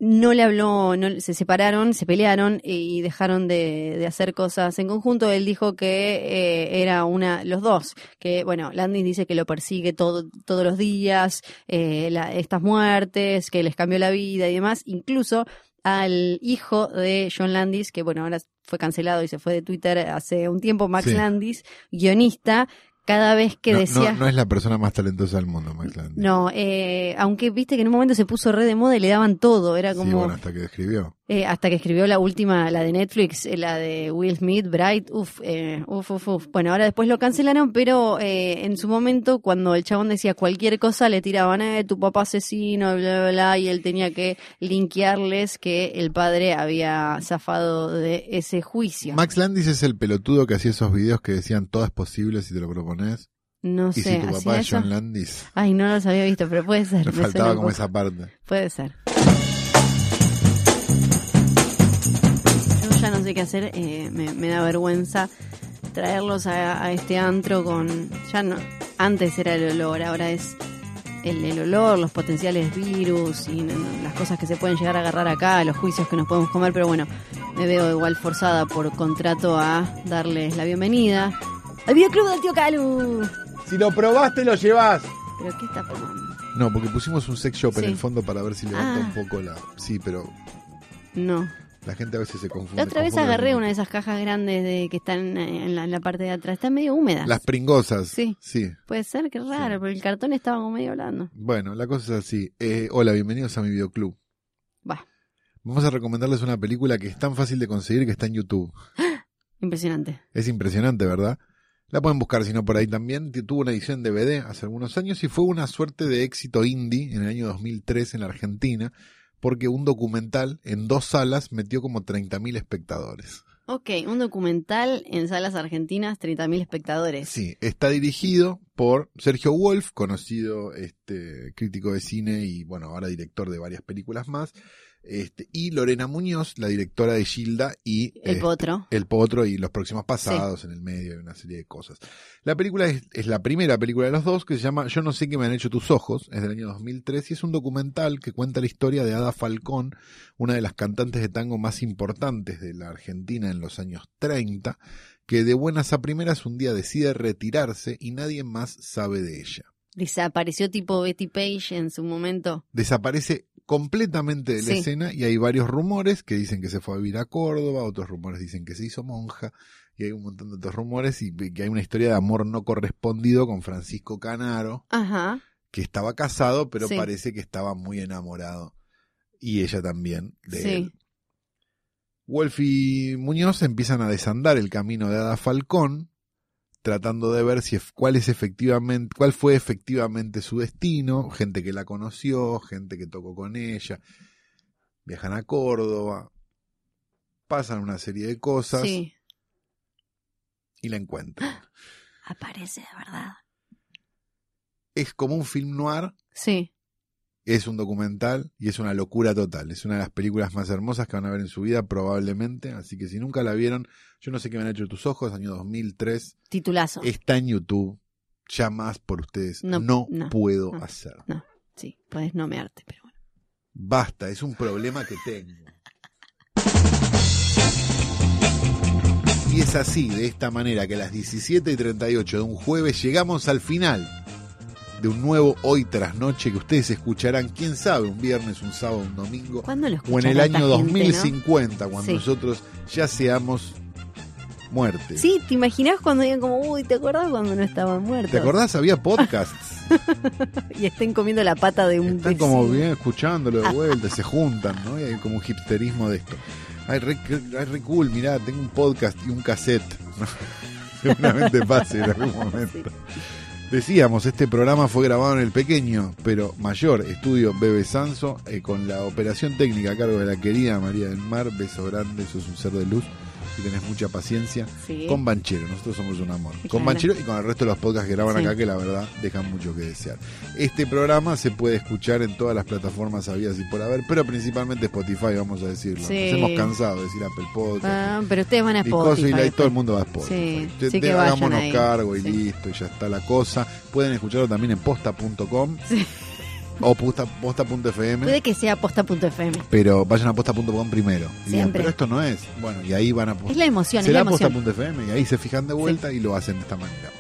No le habló, no, se separaron, se pelearon y dejaron de, de hacer cosas en conjunto. Él dijo que eh, era una, los dos, que bueno, Landis dice que lo persigue todo, todos los días, eh, la- estas muertes, que les cambió la vida y demás, incluso al hijo de John Landis, que bueno, ahora fue cancelado y se fue de Twitter hace un tiempo, Max Sí. Landis, guionista, cada vez que no, decía... no, no es la persona más talentosa del mundo, Max Landis. No, eh, aunque viste que en un momento se puso re de moda y le daban todo, era Sí, como... bueno, hasta que escribió. Eh, hasta que escribió la última, la de Netflix, eh, la de Will Smith, Bright, uff, eh, uf, uf, uf. Bueno, ahora después lo cancelaron, pero eh, en su momento, cuando el chabón decía cualquier cosa, le tiraban, eh, tu papá asesino, bla, bla, bla, y él tenía que linkearles que el padre había zafado de ese juicio. Max Landis es el pelotudo que hacía esos videos que decían todo es posible si te lo propones. no y sé, si tu papá ¿hacía es? John Landis, Ay, no los había visto, pero puede ser. le faltaba como poco. esa parte. Puede ser. Qué hacer, eh, me, me da vergüenza traerlos a, a este antro con... Ya no, antes era el olor, ahora es el, el olor, los potenciales virus y no, no, las cosas que se pueden llegar a agarrar acá, los juicios que nos podemos comer, pero bueno, me veo igual forzada por contrato a darles la bienvenida al videoclub del tío Calu. Si lo probaste, lo llevas. ¿Pero qué está pasando? No, porque pusimos un sex shop en el fondo para ver si levanta Ah. un poco la... Sí, pero No. La gente a veces se confunde. La otra vez confunde agarré una de esas cajas grandes de que están en la, en la parte de atrás. Están medio húmedas. Las pringosas. Sí. Sí. Puede ser, qué raro, Sí. pero el cartón estaba como medio blando. Bueno, la cosa es así. Eh, hola, bienvenidos a mi videoclub. Va, Vamos a recomendarles una película que es tan fácil de conseguir que está en YouTube. impresionante. Es impresionante, ¿verdad? La pueden buscar, si no por ahí también. Tuvo una edición DVD hace algunos años y fue una suerte de éxito indie en el año 2003 en la Argentina, porque un documental en dos salas metió como 30.000 espectadores. Ok, un documental en salas argentinas, 30.000 espectadores. Sí, está dirigido por Sergio Wolf, conocido este, crítico de cine y, bueno, ahora director de varias películas más. Este, y Lorena Muñoz, la directora de Gilda y El este, potro. El Potro y Los Próximos Pasados en el medio y una serie de cosas. La película es, es la primera película de los dos que se llama Yo no sé qué me han hecho tus ojos, es del año 2003 y es un documental que cuenta la historia de Ada Falcón, una de las cantantes de tango más importantes de la Argentina en los años 30, que de buenas a primeras un día decide retirarse y nadie más sabe de ella. Desapareció tipo Betty Page en su momento. Desaparece completamente de la Sí. escena y hay varios rumores que dicen que se fue a vivir a Córdoba, otros rumores dicen que se hizo monja y hay un montón de otros rumores y que hay una historia de amor no correspondido con Francisco Canaro, Ajá. que estaba casado pero Sí. parece que estaba muy enamorado y ella también de Sí. él. Wolf y Muñoz empiezan a desandar el camino de Ada Falcón, tratando de ver si cuál es efectivamente, cuál fue efectivamente su destino, gente que la conoció, gente que tocó con ella, viajan a Córdoba, pasan una serie de cosas Sí. y la encuentran. Aparece de verdad. Es como un film noir, Sí. Es un documental y es una locura total. Es una de las películas más hermosas que van a ver en su vida probablemente, así que si nunca la vieron, yo no sé qué me han hecho tus ojos, año 2003, Titulazo. está en YouTube, ya más por ustedes, no, No, no, puedo no. hacer. Sí, puedes no mearte, pero bueno. Basta, es un problema que tengo. Y es así, de esta manera, que a las 17 y 38 de un jueves llegamos al final de un nuevo Hoy tras Noche que ustedes escucharán, quién sabe, un viernes, un sábado, un domingo, ¿Cuándo lo o en el año esta gente, no? 2050, cuando Sí. nosotros ya seamos muertes. Sí, ¿te imaginas cuando digan como, uy, ¿te acuerdas cuando no estaban muertos? ¿Te acordás? Había podcasts. Y estén comiendo la pata de un Están como bien escuchándolo de vuelta, se juntan, ¿no? Y hay como un hipsterismo de esto. Ay, re, ay, re cool, mirá, tengo un podcast y un cassette. Seguramente pase en algún momento. Decíamos, este programa fue grabado en el pequeño, pero mayor estudio Bebe Sanso, eh, con la operación técnica a cargo de la querida María del Mar. Beso grande, sos un ser de luz y tenés mucha paciencia. Sí. Con Banchero, nosotros somos un amor. Con. Banchero y con el resto de los podcasts que graban Sí. acá, que la verdad dejan mucho que desear. Este programa se puede escuchar en todas las plataformas habidas y por haber, pero principalmente Spotify, vamos a decirlo. Sí. Nos hemos cansado de decir Apple Podcast. Ah, pero ustedes van a y y Spotify. la- y todo el mundo va a Spotify. Te- te- que hagámonos ahí. cargo y listo, y ya está la cosa. Pueden escucharlo también en posta.com Sí. O posta- posta.fm. Puede que sea posta.fm. Pero vayan a posta.com primero. Y digan, Siempre. pero esto no es. Bueno, y ahí van a Es la emoción, es la será emoción. posta.fm y ahí se fijan de vuelta y lo hacen de esta manera.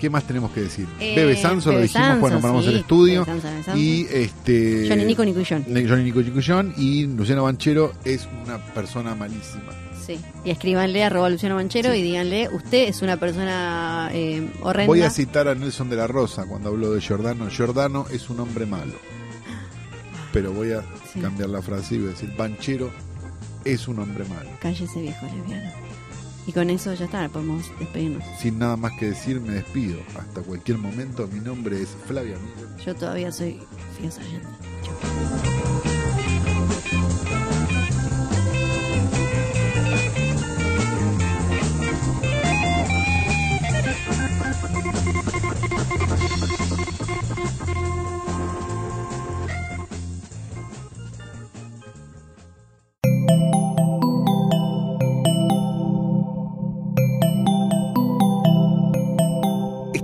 ¿Qué más tenemos que decir? Eh, Bebe Sanso, lo dijimos cuando paramos sí, el estudio. Bebe Sanso, Bebe Sanso. Y este. Johnny Nico. Ne- Johnny Nico John. Y Luciano Banchero es una persona malísima. Sí. Y escríbanle arroba Luciano Manchero Sí. y díganle, usted es una persona eh, horrenda. Voy a citar a Nelson de la Rosa cuando habló de Giordano. Giordano es un hombre malo. Pero voy a Sí. cambiar la frase y voy a decir: Banchero es un hombre malo. Cállese viejo lesbiano. Y con eso ya está, podemos despedirnos. Sin nada más que decir, me despido. Hasta cualquier momento. Mi nombre es Flavia Miller. Yo todavía soy Fío Sargento. Chau.